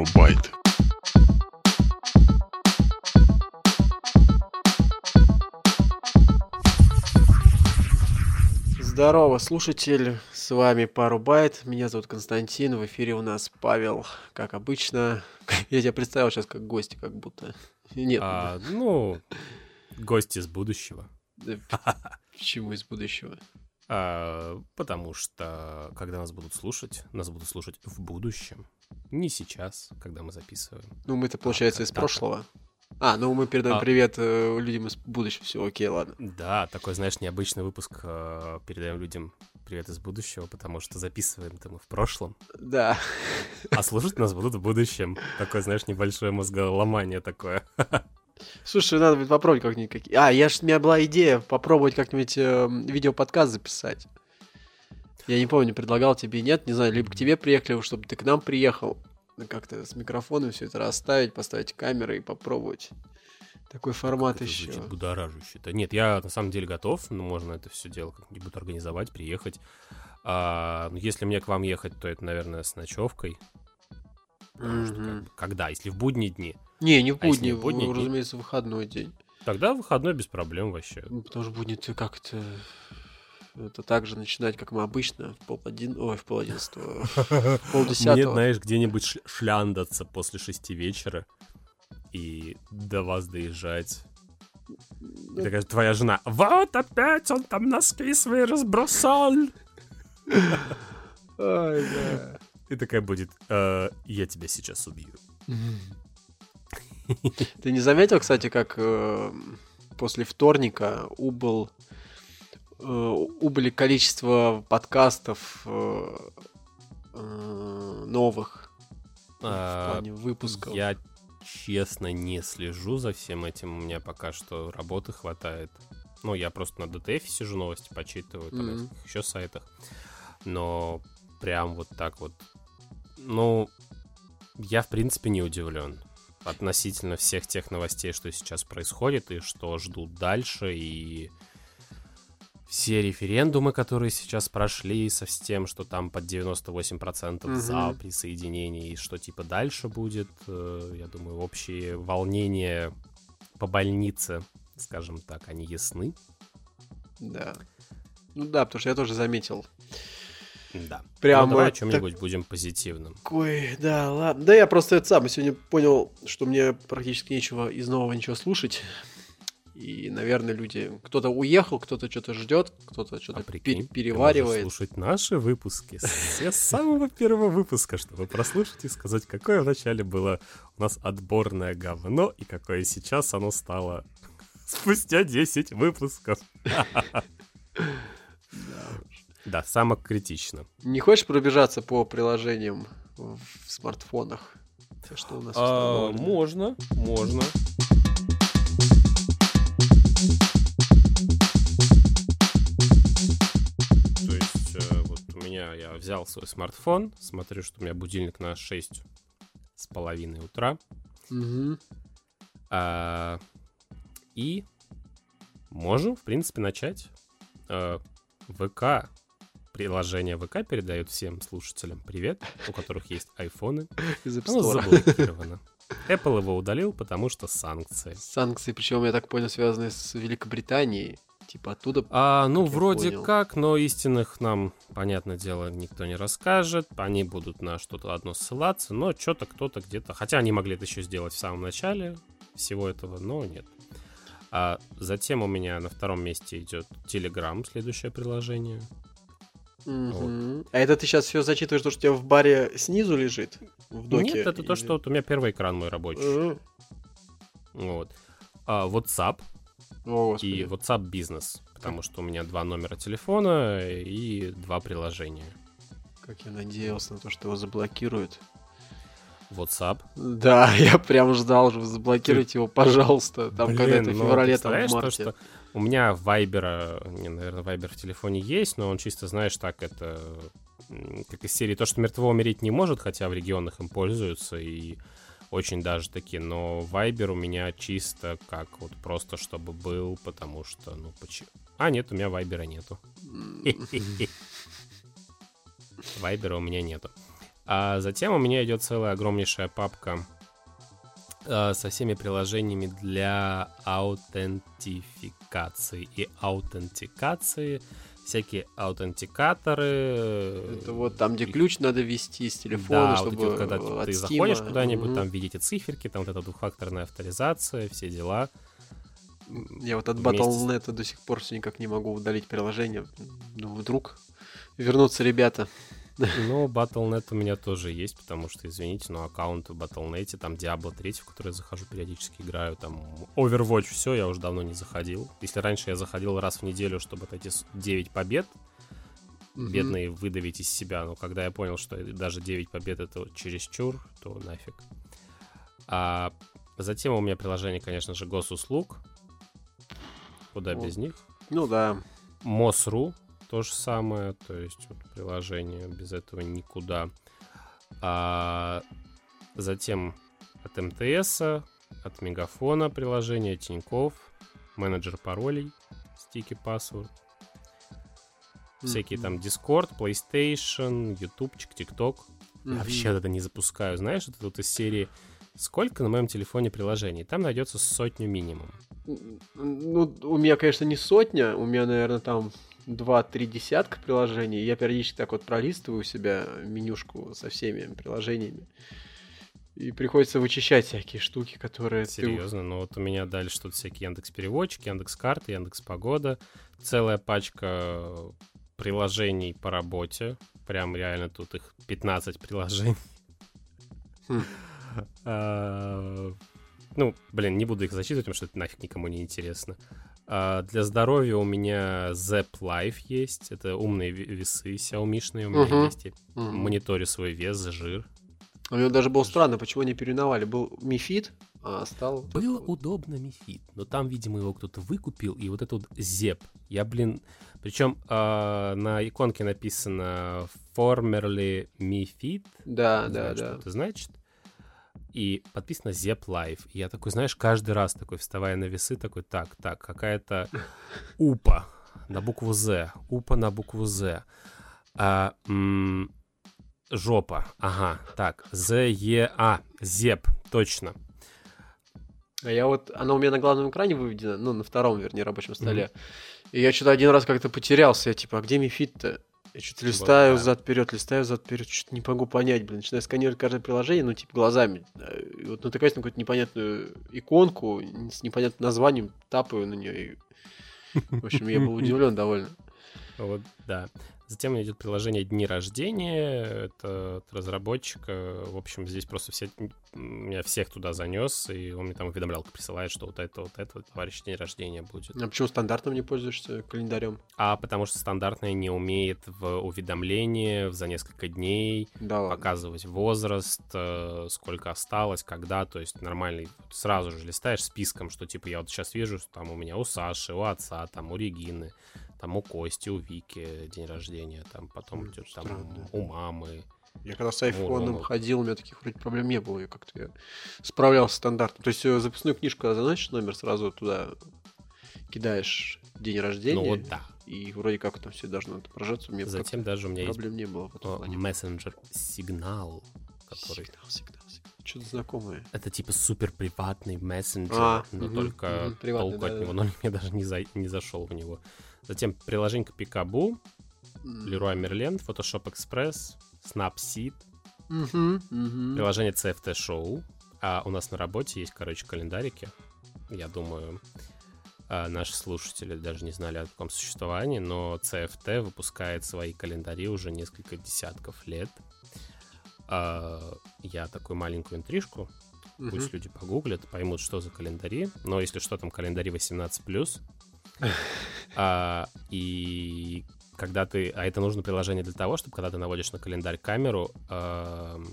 пару байт. Здорово, слушатель, с вами Пару Байт, меня зовут Константин, в эфире у нас Павел, как обычно. Я тебя представил сейчас как гости, как будто. Нет. А, ну, гости из будущего. Да, Почему из будущего? А, потому что, когда нас будут слушать, нас будут слушать в будущем. Не сейчас, когда мы записываем. Ну, мы-то, получается, из когда-то. прошлого. А, ну мы передаем А. привет э, людям из будущего. Все, окей, ладно. Да, такой, знаешь, необычный выпуск э, передаем людям привет из будущего, потому что записываем-то мы в прошлом, Да. а слушать нас будут в будущем. Такое, знаешь, небольшое мозголомание такое. Слушай, надо будет попробовать как-нибудь. А, я ж, у меня была идея попробовать как-нибудь э, видеоподкаст записать. Я не помню, предлагал тебе, нет, не знаю, либо к тебе приехали, чтобы ты к нам приехал, ну, как-то с микрофоном все это расставить, поставить камеры и попробовать. Такой формат Это еще. звучит будоражуще. Да нет, я на самом деле готов, но можно это все дело как-нибудь организовать, приехать. А, ну, если мне к вам ехать, то это, наверное, с ночевкой. Потому что как бы, когда? Если в будние дни. Не, не в А если будни, не в будние в- дни? разумеется, выходной день. Тогда выходной без проблем вообще. Ну, потому что будни ты как-то... Это так же начинать, как мы обычно, в пол один, ой, в пол одиннадцатого, в пол Мне, десятого. знаешь, где-нибудь шляндаться после шести вечера и до вас доезжать. И такая твоя жена, вот опять он там носки свои разбросал. Ой, да. И такая будет, «Э, я тебя сейчас убью. Ты не заметил, кстати, как э, после вторника убыл, убыли количество подкастов э, э, новых в А, плане выпусков? Я честно не слежу за всем этим. У меня пока что работы хватает. Ну, я просто на DTF сижу, новости почитываю, там, Мгм. еще сайтах. Но прям вот так вот. Ну, я, в принципе, не удивлен относительно всех тех новостей, что сейчас происходит и что ждут дальше, и все референдумы, которые сейчас прошли, со с тем, что там под 98% за Мгм. присоединение, и что типа дальше будет, э, я думаю, общие волнения по больнице, скажем так, они ясны. Да. Ну да, потому что я тоже заметил. Да. Прямо Ну, давай о так- чем-нибудь будем позитивным. Ой, да, ладно. Да я просто это сам сегодня понял, что мне практически нечего из нового ничего слушать. И, наверное, люди... Кто-то уехал, кто-то что-то ждет, кто-то что-то А пе- прикинь, ты можешь переваривает. слушать наши выпуски с самого первого выпуска, чтобы прослушать и сказать, какое вначале было у нас отборное говно, и какое сейчас оно стало спустя 10 выпусков. Да, самокритично. Не хочешь пробежаться по приложениям в смартфонах? Что у нас А, можно, можно. Взял свой смартфон, смотрю, что у меня будильник на 6 с половиной утра, Мгм. а, и можем, в принципе, начать. Э, ВК, приложение ВК передает всем слушателям привет, у которых есть айфоны. Из Оно заблокировано. Apple его удалил, потому что санкции. Санкции, причем, я так понял, связаны с Великобританией. Типа оттуда... А, ну, Как вроде понял. как, но истинных нам, понятное дело, никто не расскажет. Они будут на что-то одно ссылаться, но что-то кто-то где-то... Хотя они могли это еще сделать в самом начале всего этого, но нет. А затем у меня на втором месте идет Telegram, следующее приложение. Мгм. А это ты сейчас все зачитываешь, то, что у тебя в баре снизу лежит? В доке? Нет, это то, Или- что вот у меня первый экран мой рабочий. Мгм. Вот. А, WhatsApp О, господи. и WhatsApp бизнес, потому что у меня два номера телефона и два приложения. Как я надеялся на то, что его заблокируют. WhatsApp. Да, я прям ждал, что заблокируйте его, пожалуйста. Там когда-то в ну, феврале, там в представляешь, то, марте. что у меня Вайбера, не, наверное, Вайбер в телефоне есть, но он чисто, знаешь, так это как из серии то, что мертво умереть не может, хотя в регионах им пользуются и очень даже таки, но Вайбер у меня чисто как вот просто чтобы был, потому что, ну, почему? А, нет, у меня Вайбера нету. Вайбера у меня нету. А затем у меня идет целая огромнейшая папка э, со всеми приложениями для аутентификации и аутентикации всякие аутентикаторы. Это вот там, где ключ надо ввести с телефона, да, чтобы вот эти вот, когда от ты Steam. заходишь куда-нибудь, Мгм. там видите циферки, там вот эта двухфакторная авторизация, все дела. Я вот от вместе Battle.net до сих пор все никак не могу удалить приложение. Ну, вдруг вернутся ребята. Но Battle.net у меня тоже есть, потому что, извините, но аккаунт в Battle.net, там Diablo 3, в который я захожу периодически играю, там Overwatch, все, я уже давно не заходил. Если раньше я заходил раз в неделю, чтобы эти 9 побед, Мгм. бедные выдавить из себя, но когда я понял, что даже 9 побед это чересчур, то нафиг. А затем у меня приложение, конечно же, госуслуг. Куда Вот. без них? Ну да. МОСРУ то же самое, то есть вот приложение без этого никуда. А затем от МТС, от Мегафона приложение Тиньков, менеджер паролей, стики password, всякие там Discord, PlayStation, TikTok. Я Мгм. вообще это не запускаю, знаешь, это вот из серии «Сколько на моем телефоне приложений?» Там найдется сотню минимум. Ну, у меня, конечно, не сотня, у меня, наверное, там 2-3 десятка приложений. Я периодически так вот пролистываю у себя менюшку со всеми приложениями. И приходится вычищать всякие штуки, которые ты... Серьезно, ну вот у меня дальше тут всякие Яндекс Переводчик, Яндекс Карты, Яндекс Погода, целая пачка приложений по работе, прям реально тут их 15 приложений. Хм. А, Ну, блин, не буду их зачитывать, потому что это нафиг никому не интересно. А, Для здоровья у меня Zep Life есть, это умные ве- весы Xiaomi-шные у меня Мгм. есть. Я Мгм. мониторю свой вес, жир. У меня даже было странно, почему они переименовали. Был Мифит, а стал... Было удобно Мифит, но там, видимо, его кто-то выкупил, и вот этот вот Зеп. Я, блин... Причем а, на иконке написано formerly Mifit. Да, да, знаю, да. что это значит. И подписано Zep Life. И я такой, знаешь, каждый раз такой, вставая на весы, такой, так, так, какая-то упа на букву Z. Упа на букву Z. А, м, жопа. Ага, так. З-Е-А. Зеп. Точно. А я вот, она у меня на главном экране выведена, ну, на втором, вернее, рабочем столе. И я что-то один раз как-то потерялся, я типа, а где Мифит-то? Я что-то листаю да. зад вперед, листаю зад вперед, что-то не могу понять, блин. Начинаю сканировать каждое приложение, ну, типа, глазами. Э, И вот натыкаюсь на какую-то непонятную иконку с непонятным названием, тапаю на нее. И... В общем, я был удивлен довольно. Вот, да. Затем идет приложение «Дни рождения». Это от разработчика. В общем, здесь просто все... Меня всех туда занес, и он мне там уведомлялку присылает, что вот это, вот это, товарищ день рождения будет. А почему стандартным не пользуешься календарем? А потому что стандартное не умеет в уведомлении за несколько дней Да ладно. показывать возраст, э, сколько осталось, когда, то есть нормальный, сразу же листаешь списком, что типа я вот сейчас вижу, что там у меня у Саши, у отца, там у Регины, там у Кости, у Вики день рождения, там потом идет там у мамы. Я когда с айфоном ну. ходил, у меня таких вроде проблем не было. Я как-то я справлялся стандартно. То есть э, записную книжку, когда заносишь номер, сразу туда кидаешь день рождения. Ну вот да. И вроде как там все должно отображаться. У меня Затем даже у меня есть проблем не было мессенджер Сигнал, который... Сигнал, сигнал, сигнал. Что-то знакомое. Это типа супер приватный мессенджер, А, но мгм, только приватный, толку от да-да-да. него, но я даже не, за- не зашел в него. Затем приложение Пикабу. Leroy Merlin, Photoshop Express, Snapseed, приложение CFT Show. А у нас на работе есть, короче, календарики. Я думаю, а, наши слушатели даже не знали о таком существовании, но CFT выпускает свои календари уже несколько десятков лет. А, Я такую маленькую интрижку. Пусть люди погуглят, поймут, что за календари. Но если что, там календари 18+. А, и когда ты... А это нужно приложение для того, чтобы когда ты наводишь на календарь камеру ам,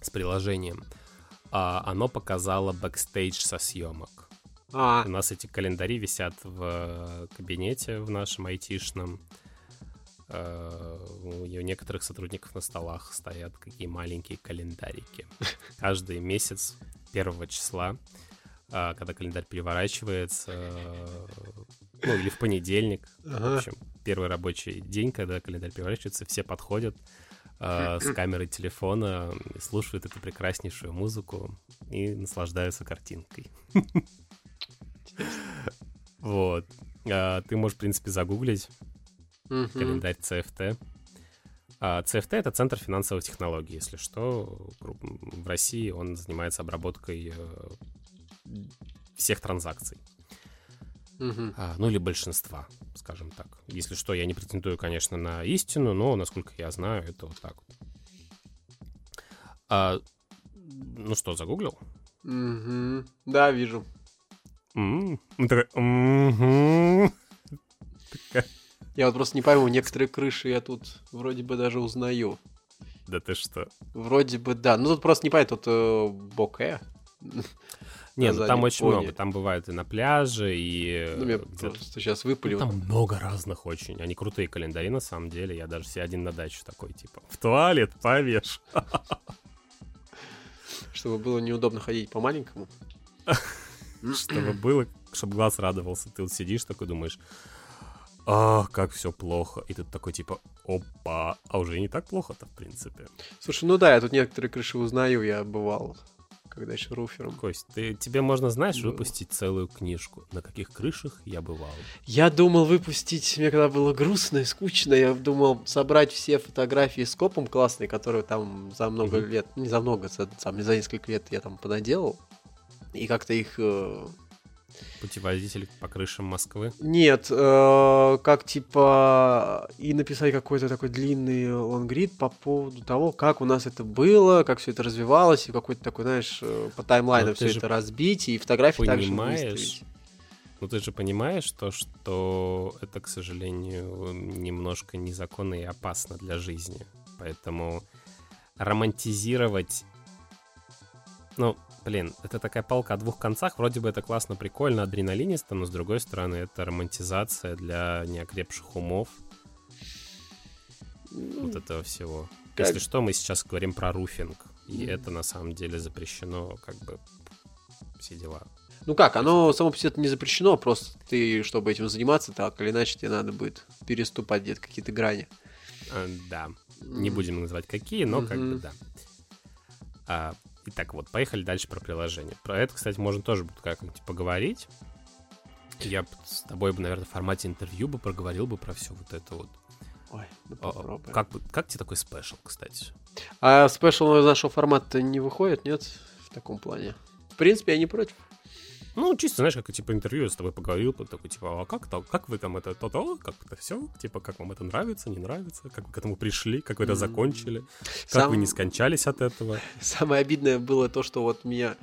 с приложением, а, оно показало бэкстейдж со съемок. А, У нас эти календари висят в кабинете в нашем айтишном. Э, У у некоторых сотрудников на столах стоят какие маленькие календарики. Каждый месяц первого числа, а, когда календарь переворачивается, ну или в понедельник, в ага. общем, первый рабочий день, когда календарь переворачивается, все подходят, э, с камерой телефона, слушают эту прекраснейшую музыку и наслаждаются картинкой. Вот. А, ты можешь, в принципе, загуглить календарь CFT. А, CFT — это Центр финансовых технологий, если что. В России он занимается обработкой э, всех транзакций. Мгм. А, ну или большинства, скажем так. Если что, я не претендую, конечно, на истину, но, насколько я знаю, это вот так вот. А, ну что, загуглил? Мгм. Да, вижу. М, ну. Я вот просто не пойму, некоторые крыши я тут вроде бы даже узнаю. Да ты что? Вроде бы да. Ну тут просто не понятно, тут э, боке. Не, ну там очень фоне. много. Там бывают и на пляже, и... Ну, мне э, просто сейчас выпалил. Там много разных очень. Они крутые календари, на самом деле. Я даже себе один на даче такой, типа, в туалет повеш. Чтобы было неудобно ходить по маленькому. Чтобы было, чтобы глаз радовался. Ты вот сидишь такой, думаешь, а, как все плохо. И тут такой, типа, опа, а уже не так плохо-то, в принципе. Слушай, ну да, я тут некоторые крыши узнаю, я бывал, когда еще руфером. Кость, ты, тебе можно, знаешь, Было. выпустить целую книжку. На каких крышах я бывал. Я думал выпустить, мне когда было грустно и скучно, я думал собрать все фотографии с копом классные, которые там за много Мгм. лет, не за много, за, там, за несколько лет я там понаделал. И как-то их... э, Путеводитель по крышам Москвы. Нет, э, как типа и написать какой-то такой длинный лонгрид по поводу того, как у нас это было, как все это развивалось, и какой-то такой, знаешь, э, по таймлайну все это разбить, и фотографии также понимаешь, выставить. Ну ты же понимаешь то, что это, к сожалению, немножко незаконно и опасно для жизни. Поэтому романтизировать... Ну, блин, это такая палка о двух концах. Вроде бы это классно, прикольно, адреналинисто, но с другой стороны это романтизация для неокрепших умов вот этого всего. Как- Если что, мы сейчас говорим про руфинг. И Мгм. это на самом деле запрещено, как бы все дела. Ну как, оно само по себе не запрещено, просто ты, чтобы этим заниматься, так или иначе тебе надо будет переступать где-то какие-то грани. А, Да. Не будем называть какие, но как бы да. А, итак, вот, поехали дальше про приложение. Про это, кстати, можно тоже будет как-нибудь поговорить. Я с тобой бы, наверное, в формате интервью бы проговорил бы про все вот это вот. Ой, ну А, попробуем. Как, как тебе такой спешл, кстати? А спешл из нашего формата не выходит, нет? В таком плане. В принципе, я не против. Ну, чисто, знаешь, как типа интервью я с тобой поговорил, такой, типа, а как то, как вы там это, то-то, как это все, типа, как вам это нравится, не нравится, как вы к этому пришли, как вы это закончили, как Сам- вы не скончались от этого. Самое обидное было то, что вот меня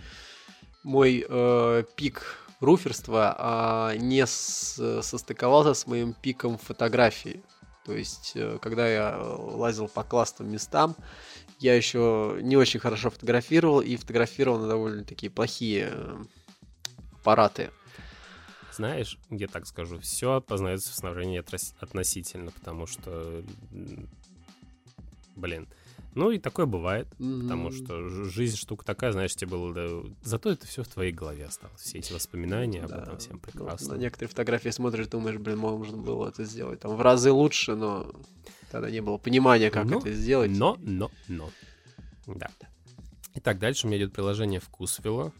мой э, пик руферства а, не с- состыковался с моим пиком фотографии. То есть, э, когда я лазил по классным местам, я еще не очень хорошо фотографировал и фотографировал на довольно такие плохие э, аппараты. Знаешь, я так скажу, все познается в снабжении относительно, потому что, блин, ну и такое бывает, потому М, что жизнь штука такая, знаешь, тебе было, да, зато это все в твоей голове осталось, все эти воспоминания об да, этом всем ну, прекрасно. на некоторые фотографии смотришь, думаешь, блин, можно было это сделать там в разы лучше, но тогда не было понимания, как Но- это сделать. Но, но, но. Да. Итак, дальше у меня идет приложение Вкусвилла.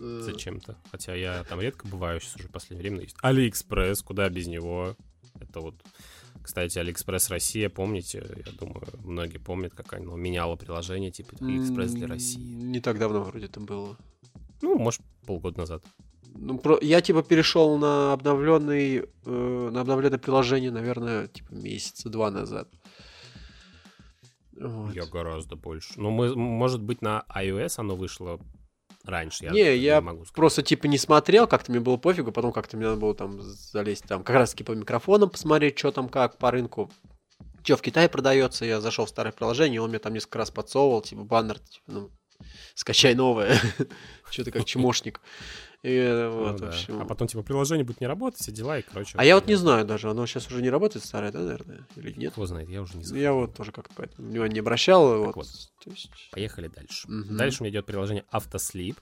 Э, Зачем-то. Хотя я там редко бываю, сейчас уже в последнее время. Есть Алиэкспресс, куда без него. Это вот... Кстати, Алиэкспресс Россия, помните? Я думаю, многие помнят, как оно меняло приложение, типа Алиэкспресс для России. Не так давно вроде это было. Ну, может, полгода назад. Ну, про- Я типа перешел на обновленный, э, на обновленное приложение, наверное, типа месяца два назад. Вот. Я гораздо больше. Ну, мы, может быть, на iOS оно вышло раньше. Я Не, не я могу сказать. Просто типа не смотрел, как-то мне было пофигу, потом как-то мне надо было там залезть там как раз таки по микрофонам посмотреть, что там как по рынку. Что в Китае продается, я зашел в старое приложение, он мне там несколько раз подсовывал, типа баннер, типа, ну, скачай новое. Что-то как чмошник. И Ну вот, в да. общем. А потом, типа, приложение будет не работать, все дела, и, короче... А я вот не знаю даже, оно сейчас уже не работает старое, да, наверное, или нет? Кто знает, я уже не Ну, знаю. Я вот тоже как-то поэтому внимания не обращал. Вот, вот. То есть... Поехали дальше. Мгм. Дальше у меня идет приложение Автослип.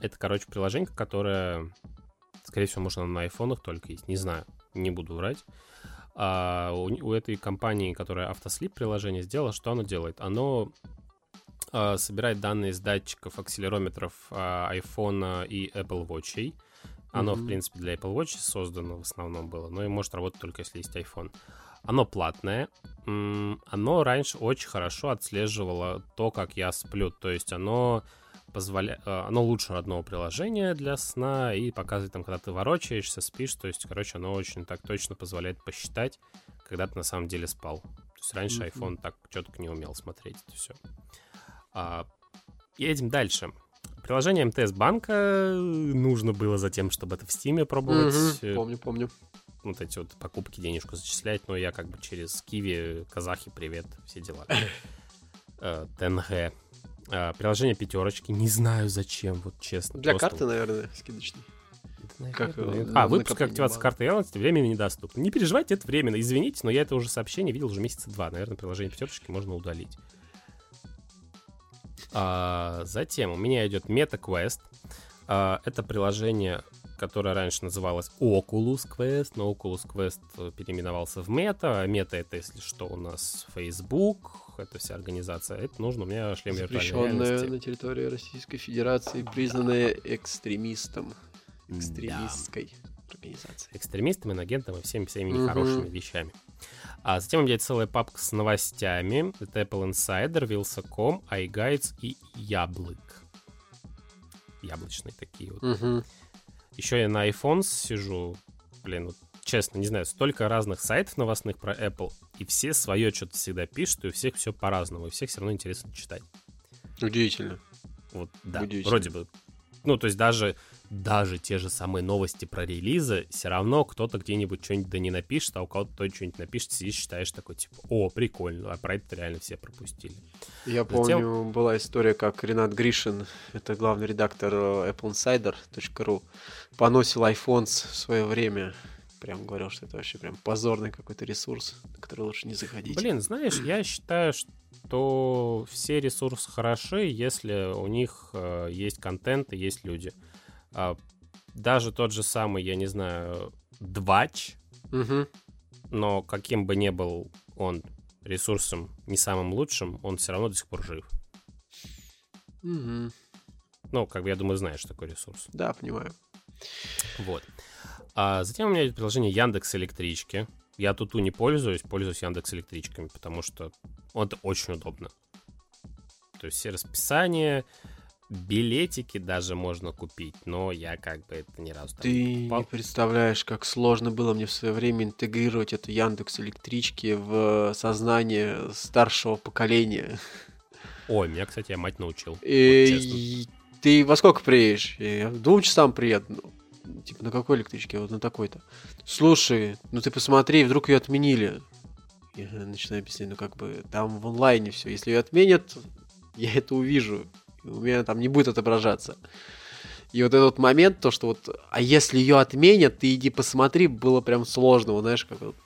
Это, короче, приложение, которое, скорее всего, можно на айфонах только есть. Не знаю, не буду врать. А у, у этой компании, которая Автослип приложение сделала, что оно делает? Оно а, собирает данные с датчиков акселерометров а, iPhone и Apple Watch. Оно, mm-hmm. в принципе, для Apple Watch создано в основном было, но и может работать только если есть iPhone. Оно платное. Оно раньше очень хорошо отслеживало то, как я сплю. То есть оно позволяет... Э, оно лучше родного приложения для сна и показывает там, когда ты ворочаешься, спишь. То есть, короче, оно очень так точно позволяет посчитать, когда ты на самом деле спал. То есть раньше mm-hmm. iPhone так четко не умел смотреть это все. А, едем дальше. Приложение МТС банка нужно было за тем, чтобы это в Стиме пробовать. Угу, помню, помню. Вот эти вот покупки денежку зачислять, но я как бы через Киви, казахи, привет, все дела. Э, ТНГ. А, приложение пятерочки, не знаю зачем, вот честно. Для карты, наверное, скидочный. Как, а, выпуск активации карты реальности временно недоступен. Не переживайте, это временно. Извините, но я это уже сообщение видел уже месяца два. Наверное, приложение пятерочки можно удалить. А, затем у меня идет MetaQuest. А, это приложение, которое раньше называлось Oculus Quest, но Oculus Quest переименовался в Meta. А Meta это, если что, у нас Facebook, это вся организация. Это нужно у меня шлем виртуальной на территории Российской Федерации, признанная экстремистом. Экстремистской да. организацией. Экстремистом, инагентом и всеми всеми нехорошими вещами. А затем у меня есть целая папка с новостями. Это Apple Insider, Wilson.com, iGuides и Яблык. Яблочные такие вот. Угу. Еще я на iPhone сижу. Блин, вот честно, не знаю, столько разных сайтов новостных про Apple, и все свое что-то всегда пишут, и у всех все по-разному, и всех все равно интересно читать. Удивительно. Вот, да, Удивительно. вроде бы. Ну, то есть даже даже те же самые новости про релизы, все равно кто-то где-нибудь что-нибудь да не напишет, а у кого-то кто что-нибудь напишет, сидишь, считаешь такой, типа, о, прикольно, а про это реально все пропустили. Я Затем... помню, была история, как Ренат Гришин, это главный редактор э, appleinsider.ru, поносил iPhone в свое время. Прям говорил, что это вообще прям позорный какой-то ресурс, на который лучше не заходить. Блин, знаешь, я считаю, что все ресурсы хороши, если у них э, есть контент и есть люди. А, даже тот же самый, я не знаю, Двач, угу. но каким бы ни был он ресурсом не самым лучшим, он все равно до сих пор жив. Угу. Ну, как бы я думаю, знаешь такой ресурс. Да, понимаю. Вот. А затем у меня есть приложение Яндекс Электрички. Я тут не пользуюсь, пользуюсь Яндекс Электричками, потому что это очень удобно. То есть все расписания, билетики даже можно купить, но я как бы это ни разу Ты не, не представляешь, как сложно было мне в свое время интегрировать эту Яндекс электрички в сознание старшего поколения. Ой, меня, кстати, я мать научил. И... Вот, ты во сколько приедешь? Я в двум часам приеду. Ну, типа, на какой электричке? Вот на такой-то. Слушай, ну ты посмотри, вдруг ее отменили. Я начинаю объяснять, ну как бы там в онлайне все. Если ее отменят, я это увижу у меня там не будет отображаться. И вот этот момент, то, что вот, а если ее отменят, ты иди посмотри, было прям сложно, вот, знаешь, как вот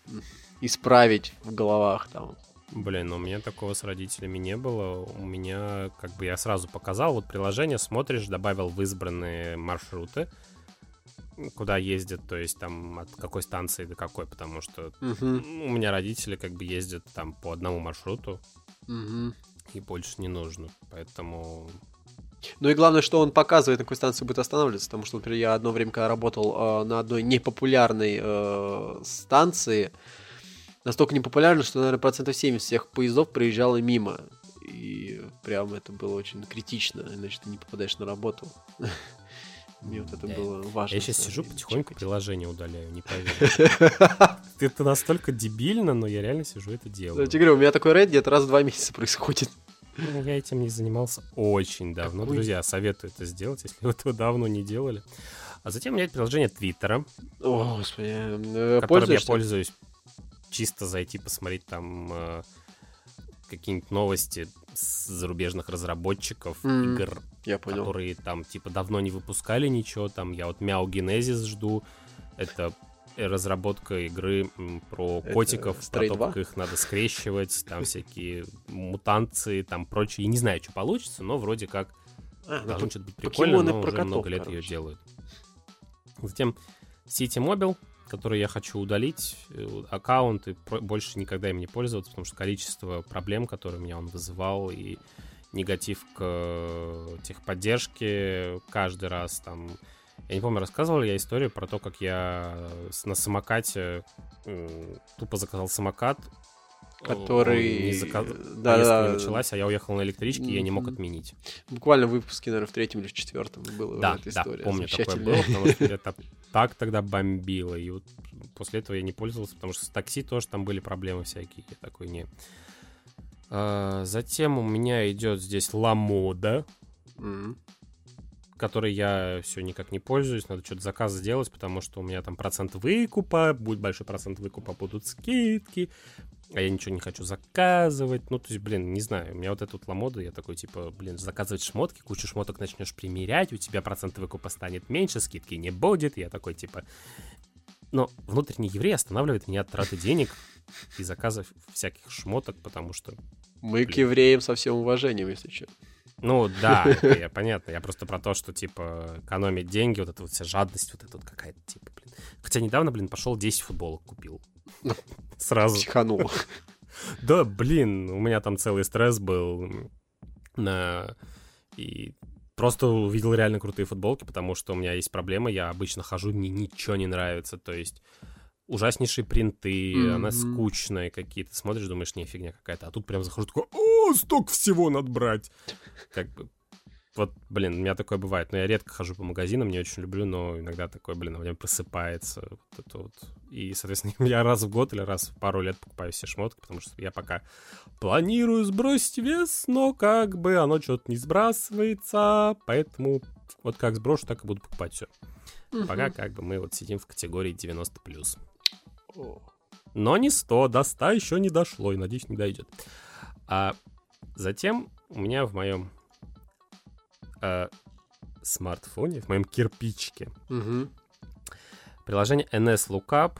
исправить в головах там. Блин, ну у меня такого с родителями не было. У меня, как бы я сразу показал, вот приложение смотришь, добавил в избранные маршруты, куда ездят, то есть там от какой станции до какой, потому что угу. у меня родители как бы ездят там по одному маршруту. Угу и больше не нужно. Поэтому ну и главное, что он показывает, на какой станции будет останавливаться, потому что, например, я одно время, когда работал э, на одной непопулярной э, станции, настолько непопулярной, что, наверное, процентов 70 всех поездов проезжало мимо. И прям это было очень критично, иначе ты не попадаешь на работу. Мне вот это было важно. Я сейчас сижу потихоньку приложение удаляю, не поверю. Это настолько дебильно, но я реально сижу это делаю. Я тебе говорю, у меня такой рейд где-то раз в два месяца происходит. Ну, я этим не занимался очень давно. Друзья, советую это сделать, если вы этого давно не делали. А затем у меня есть приложение Твиттера. О, господи. Э, которым я пользуюсь чисто зайти посмотреть там э, какие-нибудь новости с зарубежных разработчиков mm, игр, я понял. которые там типа давно не выпускали ничего. Там я вот Мяу Генезис жду. Это разработка игры про это котиков, про то, как их надо скрещивать, там всякие мутанции, там прочее. Я не знаю, что получится, но вроде как а, должно что-то быть прикольно, но уже котов, много лет короче. ее делают. Затем City Mobile, который я хочу удалить, э, аккаунт, и больше никогда им не пользоваться, потому что количество проблем, которые меня он вызывал, и негатив к э, техподдержке каждый раз там... Я не помню, рассказывал я историю про то, как я на самокате тупо заказал самокат, который... Не заказ... да, да, не началась, а я уехал на электричке, и я не мог отменить. Буквально в выпуске, наверное, в третьем или в четвертом было да, эта история. Да, помню, такое было, потому что это так тогда бомбило, и вот после этого я не пользовался, потому что с такси тоже там были проблемы всякие, я такой не... А, затем у меня идет здесь Ламода, mm-hmm. Который я все никак не пользуюсь. Надо что-то заказ сделать, потому что у меня там процент выкупа, будет большой процент выкупа, будут скидки а я ничего не хочу заказывать. Ну, то есть, блин, не знаю, у меня вот эта вот ламода, я такой, типа, блин, заказывать шмотки, кучу шмоток начнешь примерять, у тебя процент выкупа станет меньше, скидки не будет. Я такой, типа... Но внутренний еврей останавливает меня от траты денег и заказов всяких шмоток, потому что... Мы блин. к евреям со всем уважением, если что. Ну, да, я, понятно. Я просто про то, что, типа, экономить деньги, вот эта вот вся жадность, вот эта вот какая-то, типа, блин. Хотя недавно, блин, пошел 10 футболок купил. Сразу. Психанул. Да, блин, у меня там целый стресс был на... И просто увидел реально крутые футболки, потому что у меня есть проблема, я обычно хожу, мне ничего не нравится, то есть ужаснейшие принты, mm-hmm. она скучная какие-то, смотришь, думаешь, не, фигня какая-то, а тут прям захожу, такой, о, столько всего надо брать. Как бы, вот, блин, у меня такое бывает. Но я редко хожу по магазинам, не очень люблю, но иногда такое, блин, у меня просыпается вот это вот. И, соответственно, я раз в год или раз в пару лет покупаю все шмотки, потому что я пока планирую сбросить вес, но как бы оно что-то не сбрасывается, поэтому вот как сброшу, так и буду покупать все. Угу. Пока как бы мы вот сидим в категории 90+. Но не 100, до 100 еще не дошло, и, надеюсь, не дойдет. А затем у меня в моем э, смартфоне, в моем кирпичке. Угу. Приложение NS Lookup.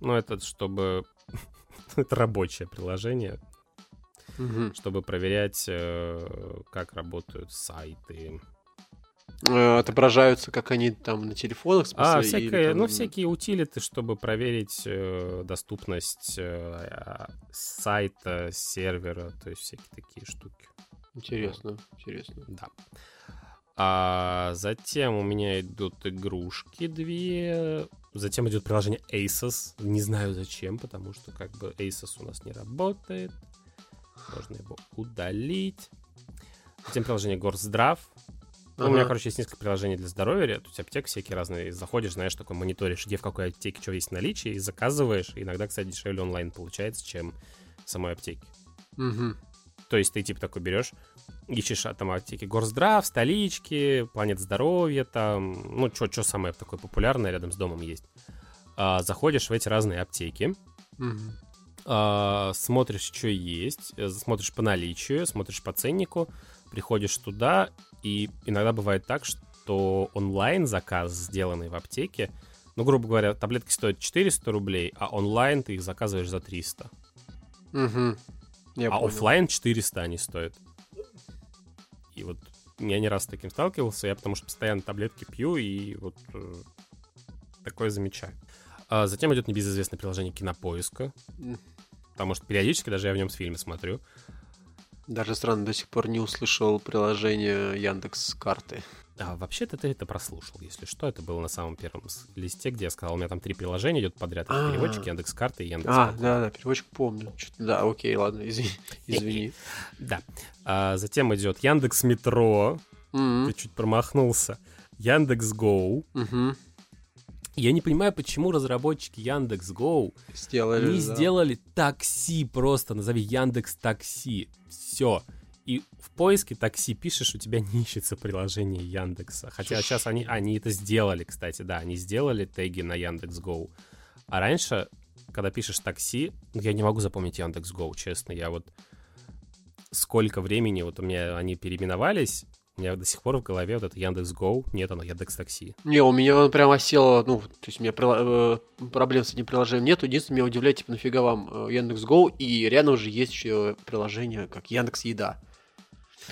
Ну, это чтобы... это рабочее приложение. Угу. Чтобы проверять, э, как работают сайты. Э, отображаются, как они там на телефонах, в смысле, А, всякие, или, там... ну, всякие утилиты, чтобы проверить э, доступность э, сайта, сервера, то есть всякие такие штуки. Интересно, интересно. Да. А затем у меня идут игрушки две. Затем идет приложение Asus. Не знаю зачем, потому что как бы Asus у нас не работает. Можно его удалить. Затем приложение Горздрав. Ага. У меня, короче, есть несколько приложений для здоровья. Тут аптек всякие разные. Заходишь, знаешь, такой мониторишь, где в какой аптеке что есть в наличии, и заказываешь. иногда, кстати, дешевле онлайн получается, чем в самой аптеке. Угу. То есть ты типа такой берешь, ищешь там аптеки Горздрав, столички, Планет Здоровья, там, ну, что самое такое популярное рядом с домом есть. А, заходишь в эти разные аптеки, угу. а, смотришь, что есть, э, смотришь по наличию, смотришь по ценнику, приходишь туда, и иногда бывает так, что онлайн заказ, сделанный в аптеке, ну, грубо говоря, таблетки стоят 400 рублей, а онлайн ты их заказываешь за 300. Угу. Я а офлайн 400 они стоят. И вот я не раз с таким сталкивался, я потому что постоянно таблетки пью и вот э, такое замечаю. А затем идет небезызвестное приложение Кинопоиска, потому что периодически даже я в нем с фильмы смотрю. Даже странно, до сих пор не услышал приложение Яндекс карты. А, вообще-то ты это прослушал, если что. Это было на самом первом листе, где я сказал, у меня там три приложения идет подряд. Это переводчик, Яндекс карты и Яндекс. А, да, да, переводчик помню. Да, окей, ладно, извини. извини. Да. А, затем идет Яндекс Метро. Ты чуть промахнулся. Яндекс Гоу. Я не понимаю, почему разработчики Яндекс Гоу сделали, не да. сделали такси просто, назови Яндекс Такси. Все. И в поиске такси пишешь, у тебя не ищется приложение Яндекса. Хотя сейчас они, они это сделали, кстати, да, они сделали теги на Яндекс.Гоу. А раньше, когда пишешь такси, ну, я не могу запомнить Яндекс.Гоу, честно. Я вот сколько времени вот у меня они переименовались, у меня до сих пор в голове вот это Яндекс.Гоу, нет, оно Яндекс Такси. Не, у меня он прям осело, ну, то есть у меня э, проблем с этим приложением нет. Единственное, меня удивляет, типа, нафига вам э, Яндекс.Гоу, и рядом уже есть еще приложение, как Яндекс Еда.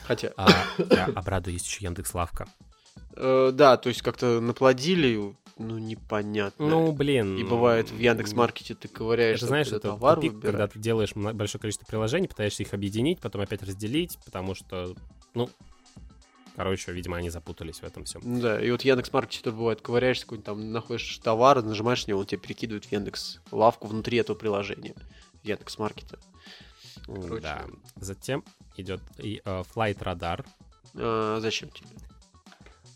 Хотя... А, я обрадую, есть еще Яндекс Лавка. Э, да, то есть как-то наплодили, ну, непонятно. Ну, блин. И бывает в Яндекс.Маркете ты ковыряешь, Это, знаешь, это товар тупик, когда ты делаешь большое количество приложений, пытаешься их объединить, потом опять разделить, потому что, ну, короче, видимо, они запутались в этом всем. Да, и вот в Яндекс.Маркете тоже бывает, ковыряешься, какой-нибудь там находишь товар, нажимаешь на него, он тебе перекидывает в Яндекс лавку внутри этого приложения. Яндекс.Маркета. Короче. Да. Затем идет и, э, Flight Radar. А, зачем тебе?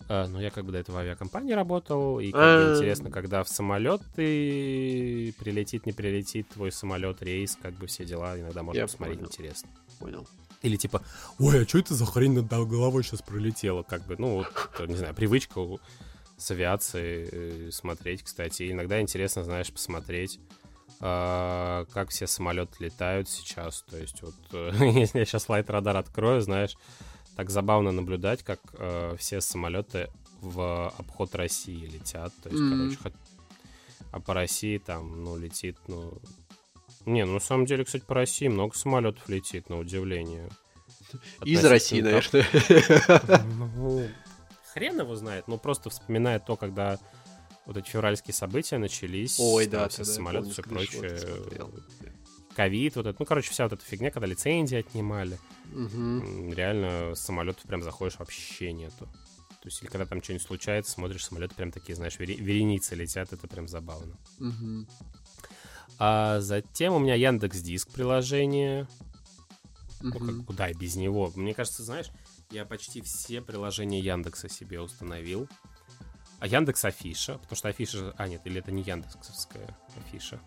Э, ну, я как бы до этого в авиакомпании работал, и как А. бы интересно, когда в самолет ты прилетит, не прилетит твой самолет, рейс, как бы все дела, иногда можно Я посмотреть, понял. интересно. Понял. Или типа, ой, а что это за хрень над головой сейчас пролетела? Как бы, ну, вот, э, не знаю, привычка с авиацией э, смотреть, кстати. Иногда интересно, знаешь, посмотреть, а, как все самолеты летают сейчас. То есть вот, э, если я сейчас лайт-радар открою, знаешь, так забавно наблюдать, как все самолеты в обход России летят. То есть, Мгм. короче, а по России там, ну, летит, ну... Не, ну, на самом деле, кстати, по России много самолетов летит, на удивление. Из России, наверное. Ну, хрен его знает, ну, просто вспоминая то, когда вот эти февральские события начались, Ой, да, все самолеты, все прочее, ковид, вот это, ну, короче, вся вот эта фигня, когда лицензии отнимали, реально самолетов прям заходишь, вообще нету. То есть, или когда там что-нибудь случается, смотришь, самолеты прям такие, знаешь, вереницы летят, это прям забавно. А затем у меня Яндекс Диск приложение. Ну, как, куда и без него. Мне кажется, знаешь, я почти все приложения Яндекса себе установил. А Яндекс Афиша, потому что Афиша... А, нет, или это не Яндексовская Афиша.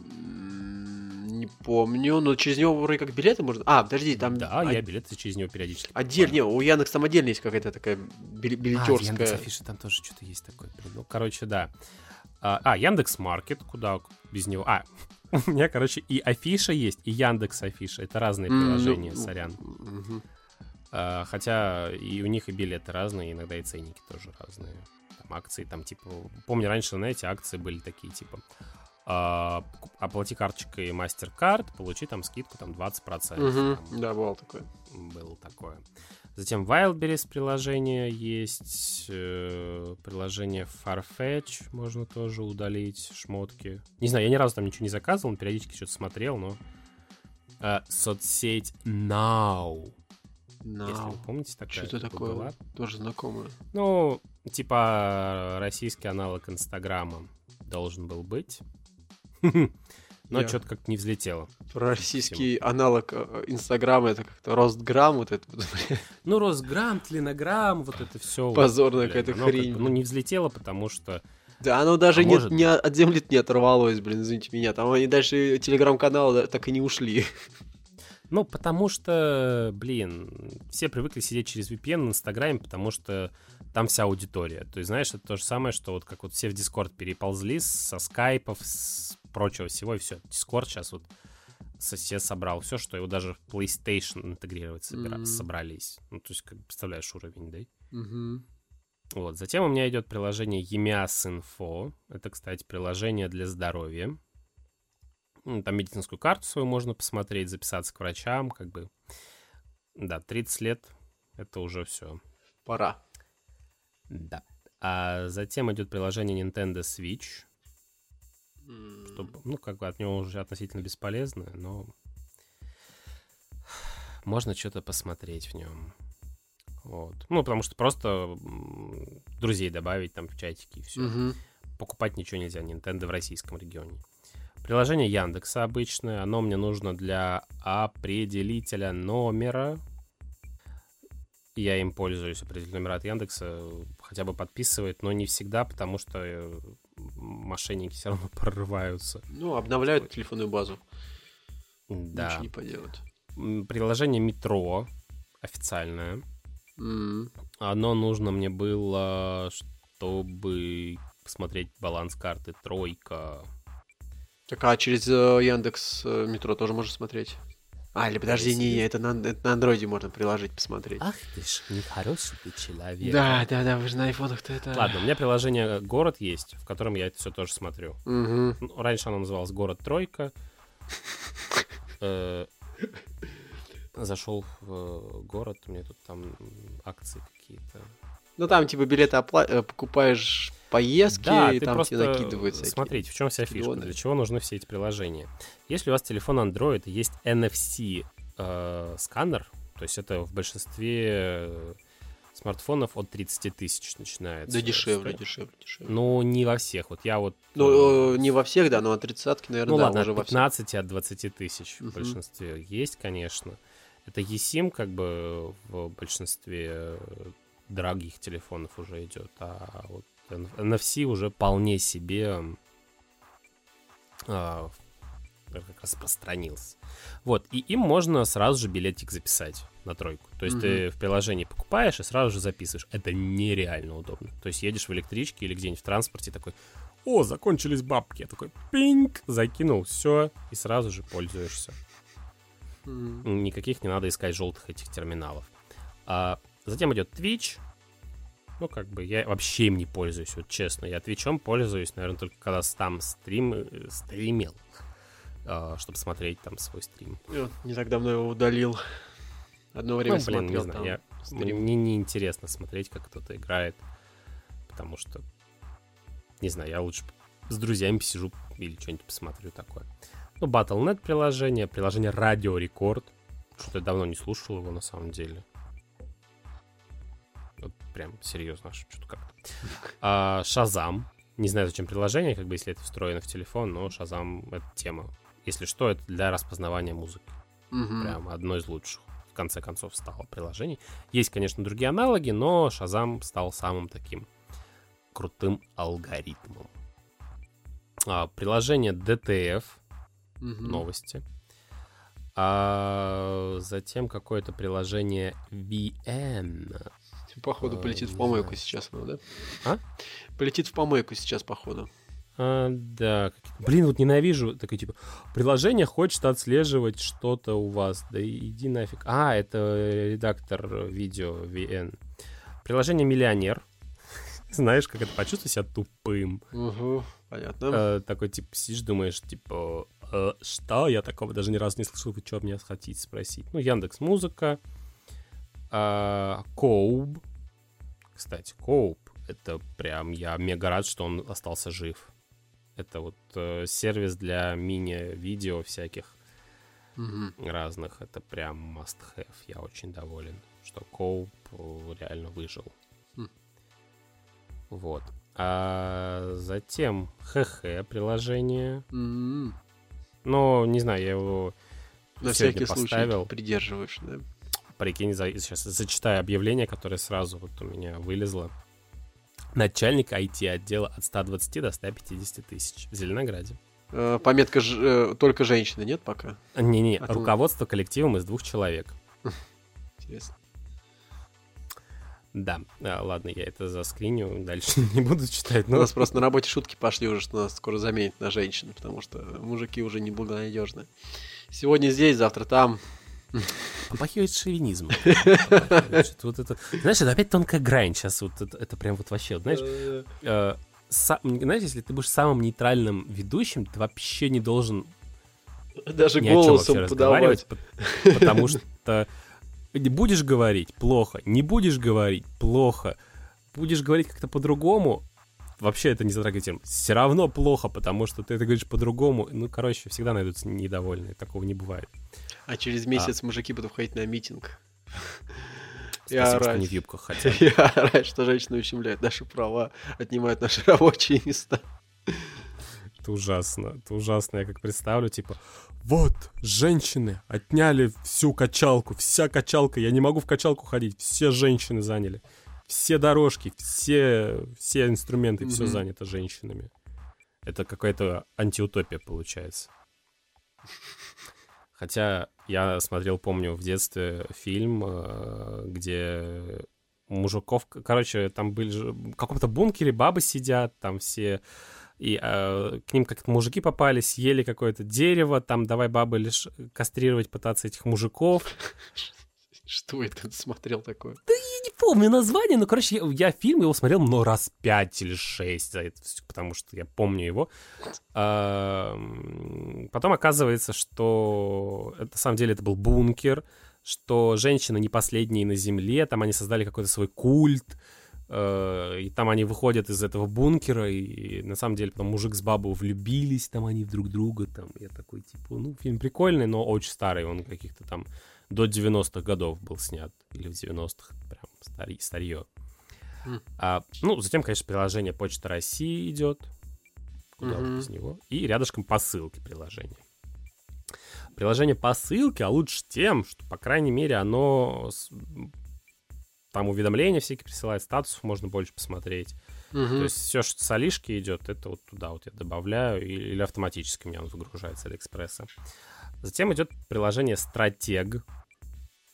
Не помню, но через него вроде как билеты можно... А, подожди, там... да, о- я билеты через него периодически Отдель, не, покупаю. у Яндекс там отдельно есть какая-то такая А, билетерская. Яндекс Афише там тоже что-то есть такое. Ну, короче, да. А, а, Яндекс Маркет, куда без него... А, у меня, короче, и Афиша есть, и Яндекс Афиша. Это разные приложения, сорян. мгм. А, хотя и у них и билеты разные, иногда и ценники тоже разные. Там акции, там типа... Помню, раньше, знаете, акции были такие, типа... а, оплати карточкой MasterCard, получи там скидку там 20%. Мгм. Там Да, бывало такое. было такое. Затем Wildberries приложение есть, э, приложение Farfetch можно тоже удалить, шмотки. Не знаю, я ни разу там ничего не заказывал, но периодически что-то смотрел, но... э, соцсеть Now, если Нау. вы помните, такая Что-то такое была. тоже знакомое. Ну, типа российский аналог Инстаграма должен был быть. Но Я- что-то как-то не взлетело. Российский аналог э, Инстаграма, это как-то Ростграм, вот это Ну, Росграм, Тлинограм, вот это все. позорная какая-то хрень. ну, не взлетело, потому что... Да, оно даже А не, может не от земли не оторвалось, блин, извините меня. Там они дальше телеграм-каналы так и не ушли. Ну, потому что, блин, все привыкли сидеть через VPN в Инстаграме, потому что там вся аудитория. То есть, знаешь, это то же самое, что вот как вот все в Дискорд переползли со скайпов, с прочего всего, и все. Дискорд сейчас вот все собрал все, что его даже в PlayStation интегрировать собира- Мгм. собрались. Ну, то есть, как представляешь уровень, да? Мгм. Вот. Затем у меня идет приложение EMIAS Info. Это, кстати, приложение для здоровья. М, Там медицинскую карту свою можно посмотреть, записаться к врачам, как бы. Да, 30 лет — это уже все. Пора. Да. А затем идет приложение Nintendo Switch. М, Что, ну, как бы от него уже относительно бесполезное, но можно что-то посмотреть в нем. Вот. Ну, потому что просто друзей добавить там в чатики и все. мгм. покупать ничего нельзя, Nintendo в российском регионе. Приложение Яндекса обычное, оно мне нужно для определителя номера. Я им пользуюсь, определитель номера от Яндекса, хотя бы подписывает, но не всегда, потому что э, мошенники все равно прорываются. Ну, обновляют телефонную базу. Да. Ничего не поделать. М, Приложение Метро официальное. М, Оно нужно мне было, чтобы посмотреть баланс карты тройка. Так, а через э, Яндекс э, метро тоже можно смотреть? А, или подожди, не, не, это на, это на андроиде можно приложить, посмотреть. Ах ты ж, нехороший ты человек. Да, да, да, вы же на айфонах-то это... Ладно, у меня приложение «Город» есть, в котором я это все тоже смотрю. Ну, Раньше оно называлось «Город Тройка». Э, Зашел в э, город, меня тут там акции какие-то. Ну там типа билеты опла- э, покупаешь поездки, Да, и там тебе накидывают всякие. смотрите, в чем вся фишка, миллионы. для чего нужны все эти приложения. Если у вас телефон Android есть NFC э, сканер, то есть это в большинстве э, смартфонов от 30 тысяч начинается. Да дешевле, стоить. дешевле, дешевле. Ну, не во всех. Вот я вот... Ну, э, э, не во всех, да, но от тридцатки, наверное, Ну да, ладно, уже от во всех. 15 от 20 тысяч в большинстве есть, конечно. Это eSIM как бы в большинстве э, дорогих телефонов уже идет, а вот NFC уже вполне себе как распространился. Вот, и им можно сразу же билетик записать на тройку. То есть ты в приложении покупаешь и сразу же записываешь. Это нереально удобно. То есть едешь в электричке или где-нибудь в транспорте такой, о, закончились бабки. Я такой, пинг, закинул, все, и сразу же пользуешься. М. Никаких не надо искать желтых этих терминалов. А затем идет Twitch. Ну, как бы я вообще им не пользуюсь, вот честно. Я Твичом пользуюсь, наверное, только когда там стрим, э, стримил, чтобы смотреть там свой стрим. Я не так давно его удалил. Одно время Ну, блин, не смотрел знаю, там я- стрим. Мне не интересно смотреть, как кто-то играет, потому что, не знаю, я лучше с друзьями посижу или что-нибудь посмотрю такое. Ну, Battle.net приложение, приложение Radio Record. Что-то я давно не слушал его на самом деле. Прям серьезно, что-то как-то. А, Shazam. Не знаю, зачем приложение, как бы если это встроено в телефон, но Shazam — это тема. Если что, это для распознавания музыки Мгм. прям одно из лучших в конце концов стало приложений. Есть, конечно, другие аналоги, но Shazam стал самым таким крутым алгоритмом. А, приложение DTF, Мгм. новости. А затем какое-то приложение VN. Походу А, полетит в помойку сейчас, ну, да? А? Полетит в помойку сейчас, походу. А, да, блин, вот ненавижу такое типа приложение хочет отслеживать что-то у вас, да иди нафиг. А, это редактор видео VN. Приложение Миллионер. Знаешь, как это почувствовать себя тупым? Угу, понятно. Э, такой типа сидишь, думаешь, типа, «Э, что? Я такого даже ни разу не слышал. Вы что меня хотите спросить? Ну, Яндекс Музыка, Коуб. Кстати, Коуб это прям я мега рад, что он остался жив. Это вот э, сервис для мини-видео всяких Мгм. разных. Это прям must have. Я очень доволен, что Коуп э, реально выжил. Хм. Вот. А затем ХХ приложение. М. Но, не знаю, я его На всякий случай поставил. придерживаешь, да? Прикинь, за- сейчас зачитаю объявление, которое сразу вот у меня вылезло. Начальник IT-отдела от 120 до 150 тысяч в Зеленограде. Э, Пометка ж- э, только женщины, нет пока? Не-не, А ты- руководство коллективом из двух человек. Интересно. Да, а, ладно, я это заскриню, дальше не буду читать. У Но нас просто на работе шутки пошли уже, что нас скоро заменят на женщин, потому что мужики уже неблагонадежны. Сегодня здесь, завтра там. попахивает шовинизм. Значит, вот это, знаешь, это опять тонкая грань сейчас. Вот это, это прям вот вообще, вот, знаешь, Э, э, са- знаешь, если ты будешь самым нейтральным ведущим, ты вообще не должен Даже ни голосом подавать. пот- потому что будешь говорить плохо, не будешь говорить плохо, будешь говорить как-то по-другому, вообще это не затрагивает тему. Все равно плохо, потому что ты это говоришь по-другому. Ну, короче, всегда найдутся недовольные, такого не бывает. А через месяц мужики будут ходить на митинг. Спасибо, что орать. не в юбках хотя бы. И орать, что женщины ущемляют наши права, отнимают наши рабочие места. Это ужасно. Это ужасно. Я как представлю, типа, вот, женщины отняли всю качалку, вся качалка, я не могу в качалку ходить, все женщины заняли. Все дорожки, все, все инструменты, все Мгм. занято женщинами. Это какая-то антиутопия получается. Хотя я смотрел, помню, в детстве фильм, э, где мужиков, короче, там были же в каком-то бункере бабы сидят, там все и э, к ним как-то мужики попали, съели какое-то дерево, там давай бабы лишь кастрировать пытаться этих мужиков. Что это смотрел такое? Я не помню название, но, короче, я, я фильм его смотрел, ну, раз пять или шесть потому что я помню его. А, Потом оказывается, что это, на самом деле это был бункер, что женщины не последние на земле, там они создали какой-то свой культ, Э, и там они выходят из этого бункера, и, на самом деле потом мужик с бабой влюбились, там они друг друга, там я такой, типа, ну, фильм прикольный, но очень старый, он каких-то там до 90-х годов был снят, или в 90-х, прям стари, старье. Mm. А, ну, затем, конечно, приложение Почта России идет, куда mm-hmm. без него, и рядышком посылки приложения. Приложение по ссылке, а лучше тем, что, по крайней мере, оно там уведомления всякие присылает, статусов можно больше посмотреть. Угу. То есть все, что с Алишки идет, это вот туда вот я добавляю, или автоматически мне оно загружается с Алиэкспресса. Затем идет приложение Стратег,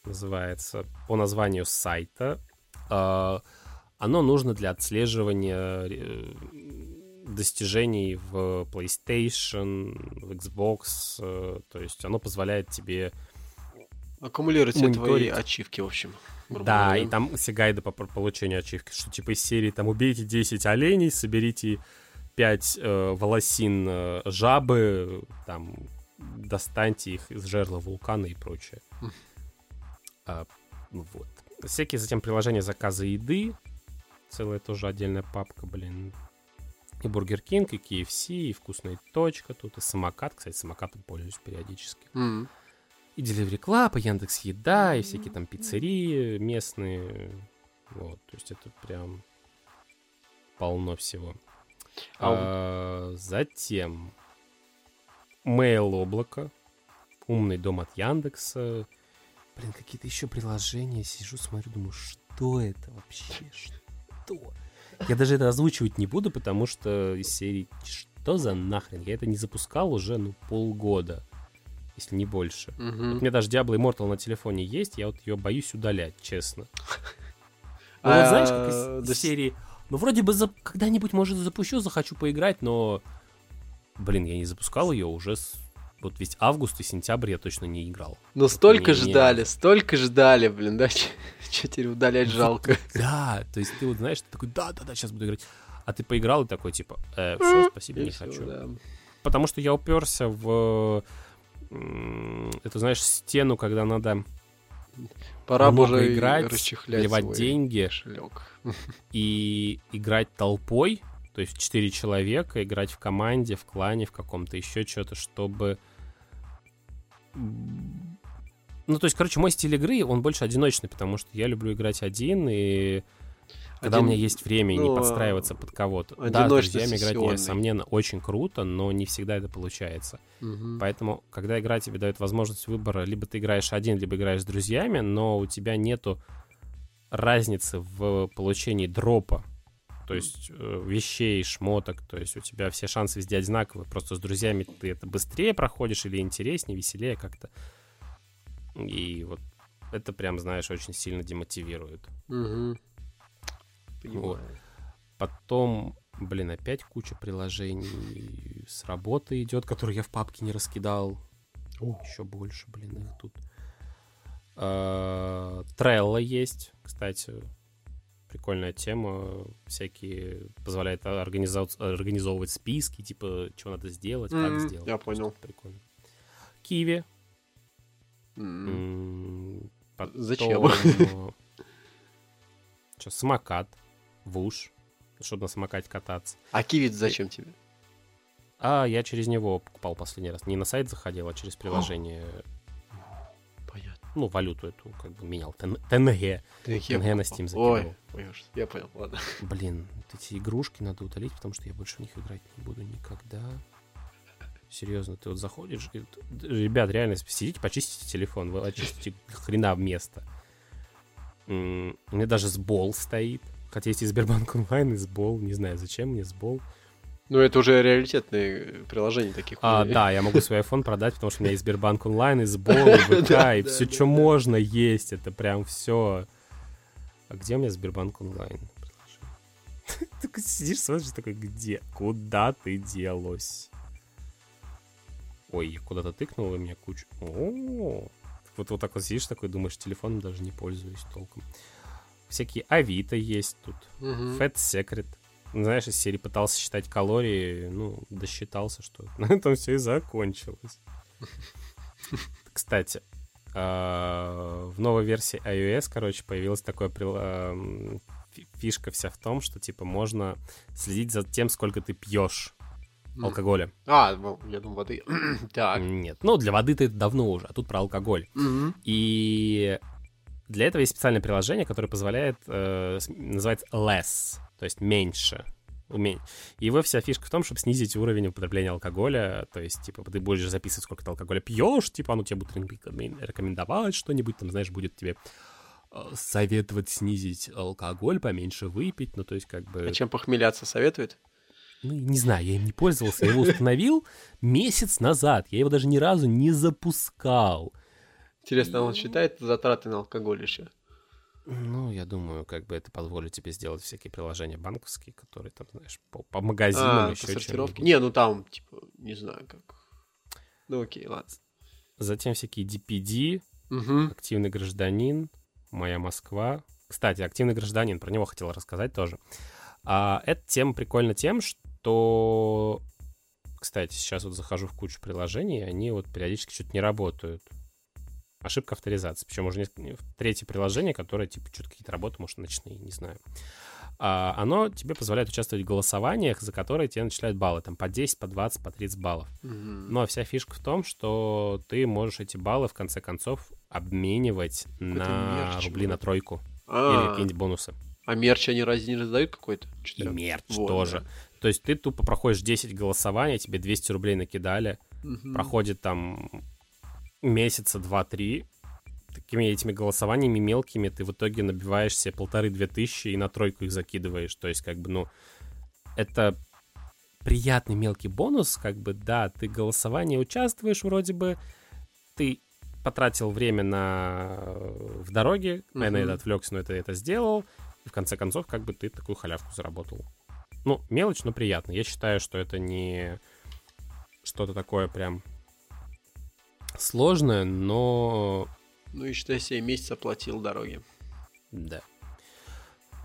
называется, по названию сайта. А, оно нужно для отслеживания э, достижений в PlayStation, в Xbox. Э, то есть оно позволяет тебе аккумулировать все твои ачивки, в общем. Да, и там все гайды по получению ачивки, что типа из серии там убейте 10 оленей, соберите 5 э, волосин э, жабы, там достаньте их из жерла вулкана и прочее. а, ну вот. Всякие затем приложения заказа еды, целая тоже отдельная папка, блин. И Бургер Кинг, и KFC, и Вкусно и точка тут, и самокат. Кстати, самокатом пользуюсь периодически. Mm-hmm и Delivery Club, и Яндекс Еда, и всякие там пиццерии местные. Вот, то есть это прям полно всего. А, а затем Mail облако, умный дом от Яндекса. Блин, какие-то еще приложения. Сижу, смотрю, думаю, что это вообще? Что? Я даже это озвучивать не буду, потому что из серии что за нахрен? Я это не запускал уже, ну, полгода если не больше. Угу. Вот у меня даже Diablo Immortal на телефоне есть, я вот ее боюсь удалять, честно. Ну вот знаешь, как из серии... Ну вроде бы когда-нибудь, может, запущу, захочу поиграть, но... Блин, я не запускал ее уже вот весь август и сентябрь я точно не играл. Ну столько ждали, столько ждали, блин, да? Че теперь удалять ну, жалко. Да, то есть ты вот знаешь, ты такой, да-да-да, сейчас буду играть. А ты поиграл и такой, типа, э, все, спасибо, не хочу. Потому что я уперся в это, знаешь, стену, когда надо Пора много уже играть, вливать деньги кошелек. и играть толпой, то есть четыре человека, играть в команде, в клане, в каком-то еще что-то, чтобы... Ну, то есть, короче, мой стиль игры, он больше одиночный, потому что я люблю играть один, и когда Один... у меня есть время ну, не подстраиваться под кого-то. Да, с друзьями играть, несомненно, очень круто, но не всегда это получается. Угу. Поэтому, когда игра тебе дает возможность выбора, либо ты играешь один, либо играешь с друзьями, но у тебя нету разницы в получении дропа, то есть э, вещей, шмоток, то есть у тебя все шансы везде одинаковые, просто с друзьями ты это быстрее проходишь или интереснее, веселее как-то. И вот это прям, знаешь, очень сильно демотивирует. Угу. Вот. Потом, блин, опять куча приложений с работы идет, которые я в папке не раскидал. О. Еще больше, блин, их тут. Трелла есть, кстати. Прикольная тема. Всякие позволяет организовать, организовывать списки, типа, чего надо сделать, mm-hmm, как сделать. Я понял. Прикольно. Киви. Mm-hmm. Потом... Зачем? Что, самокат в уж, чтобы на самокате кататься. А кивит зачем тебе? А я через него покупал последний раз. Не на сайт заходил, а через приложение. Понятно. Ну, валюту эту как бы менял. ТНГ. ТНГ на Steam закидывал. Ой, ой, я понял, ладно. Блин, вот эти игрушки надо удалить, потому что я больше в них играть не буду никогда. Серьезно, ты вот заходишь, и, ребят, реально, сидите, почистите телефон, вы очистите хрена место. У меня даже сбол стоит. Хотя есть и Сбербанк онлайн, и Сбол. Не знаю, зачем мне Сбол. Ну, это уже реалитетные приложения таких. А, да, я могу свой iPhone продать, потому что у меня есть Сбербанк онлайн, и Сбол, и ВК, и все, что можно есть. Это прям все. А где у меня Сбербанк онлайн? Ты сидишь, смотришь, такой, где? Куда ты делась? Ой, я куда-то тыкнул, и меня кучу... О, вот, вот так вот сидишь такой, думаешь, телефоном даже не пользуюсь толком всякие Авито есть тут, угу. Fat Secret. Знаешь, из серии пытался считать калории, ну, досчитался, что на этом все и закончилось. Кстати, а, в новой версии iOS, короче, появилось такое фишка вся в том, что, типа, можно следить за тем, сколько ты пьешь алкоголя. А, ну, я думаю, воды. так. Нет, ну, для воды-то это давно уже, а тут про алкоголь. И для этого есть специальное приложение, которое позволяет, э, называется Less, то есть меньше. Его вся фишка в том, чтобы снизить уровень употребления алкоголя. То есть, типа, ты будешь записывать, сколько ты алкоголя пьешь, типа, оно тебе будет рекомен- рекомендовать что-нибудь, там, знаешь, будет тебе э, советовать снизить алкоголь, поменьше выпить. Ну, то есть, как бы... А чем похмеляться советует? Ну, не знаю, я им не пользовался, я его установил месяц назад. Я его даже ни разу не запускал. Интересно, он считает затраты на алкоголь еще? Ну, я думаю, как бы это позволит тебе сделать всякие приложения банковские, которые там, знаешь, по, по магазинам А, еще что-нибудь. Не, ну там, типа, не знаю как. Ну окей, ладно. Затем всякие DPD, Угу. активный гражданин, моя Москва. Кстати, активный гражданин, про него хотел рассказать тоже. А, эта тема прикольна тем, что... Кстати, сейчас вот захожу в кучу приложений, и они вот периодически что-то не работают. Ошибка авторизации. Причем уже несколько... третье приложение, которое, типа, что-то какие-то работы, может, ночные, не знаю. А, оно тебе позволяет участвовать в голосованиях, за которые тебе начисляют баллы. Там по 10, по 20, по 30 баллов. Но вся фишка в том, что ты можешь эти баллы, в конце концов, обменивать на мерч, рубли на тройку. Или А, какие-нибудь бонусы. а мерч они разве не раздают какой-то? И мерч Вот, тоже. да. То есть ты тупо проходишь 10 голосований, тебе 200 рублей накидали. Мгм. Проходит там месяца два-три. Такими этими голосованиями мелкими ты в итоге набиваешь себе полторы-две тысячи и на тройку их закидываешь. То есть как бы, ну, это приятный мелкий бонус, как бы, да, ты в голосовании участвуешь вроде бы, ты потратил время на в дороге, я на Мгм. это отвлекся, но это это сделал, и в конце концов, как бы ты такую халявку заработал. Ну, мелочь, но приятно. Я считаю, что это не что-то такое прям сложное, но Ну и считай, 7 месяцев оплатил дороги. да.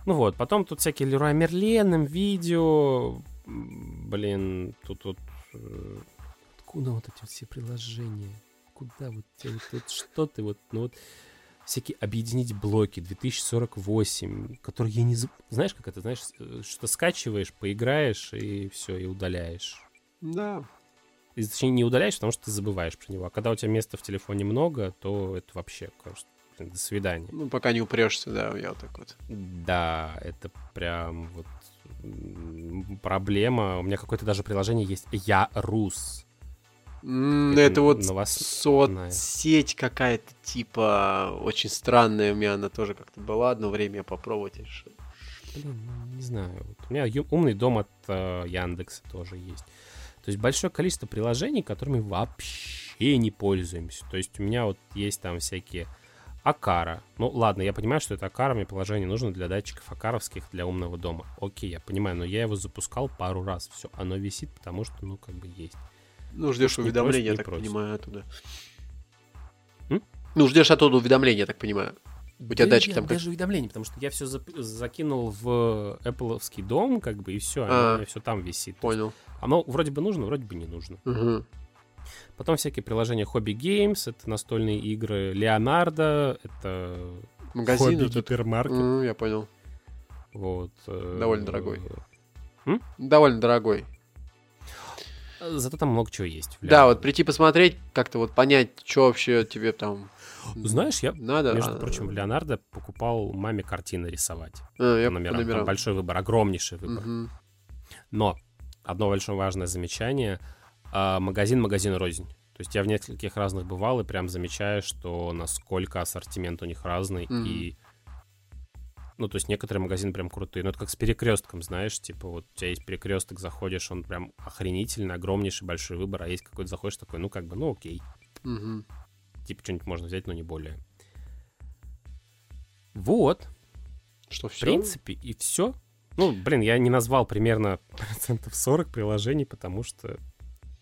Ну вот, потом тут всякие Леруа Мерлен, видео, блин, тут вот... э, Откуда вот эти вот все приложения? Куда вот, вот, вот что ты вот, ну вот всякие объединить блоки 2048, которые я не... Знаешь, как это, знаешь, э, что скачиваешь, поиграешь и все, и удаляешь. Да. И, точнее, не удаляешь, потому что ты забываешь про него. А когда у тебя места в телефоне много, то это вообще, блин, до свидания. Ну, пока не упрешься, да, я вот так вот. Да, это прям вот проблема. У меня какое-то даже приложение есть «Я рус». Это Это вот новостная. соцсеть какая-то, типа, очень странная. У меня она тоже как-то была. Одно время я попробовать решил. Блин, ну, не знаю. Вот у меня умный дом от э, Яндекса тоже есть. То есть большое количество приложений, которыми вообще не пользуемся. То есть у меня вот есть там всякие Акара. Ну ладно, я понимаю, что это Акара, мне приложение нужно для датчиков Акаровских для умного дома. Окей, я понимаю, но я его запускал пару раз. Все, оно висит, потому что, ну, как бы есть. Ну, ждешь уведомления, я так просит. понимаю, оттуда. М? Ну, ждешь оттуда уведомления, я так понимаю. У тебя Да датчик там даже уведомление, потому что я все закинул в Apple дом, как бы, и все, А. у меня все там висит. Понял. Оно вроде бы нужно, вроде бы не нужно. Мгм. Потом всякие приложения Hobby Games, это настольные игры. Leonardo, это Магазин вот этот. М, Я понял. Вот. э, Довольно дорогой. М? Довольно дорогой. Зато там много чего есть. Да, вот прийти посмотреть, как-то вот понять, что вообще тебе там Знаешь, я, надо. между а, прочим, в Леонардо покупал маме картины рисовать. а, я по по номерам. Там номерам. большой выбор, огромнейший выбор. Мгм. Но одно большое важное замечание. а, магазин магазин рознь. То есть я в нескольких разных бывал и прям замечаю, что насколько ассортимент у них разный. Мгм. И ну, то есть некоторые магазины прям крутые. Ну, это как с перекрестком, знаешь, типа вот у тебя есть перекресток, заходишь, он прям охренительный, огромнейший, большой выбор, а есть какой-то заходишь такой, ну, как бы, ну, окей. Мгм. Типа что-нибудь можно взять, но не более. Вот, Что, в все? принципе, и все. Ну, блин, я не назвал примерно процентов 40 приложений, потому что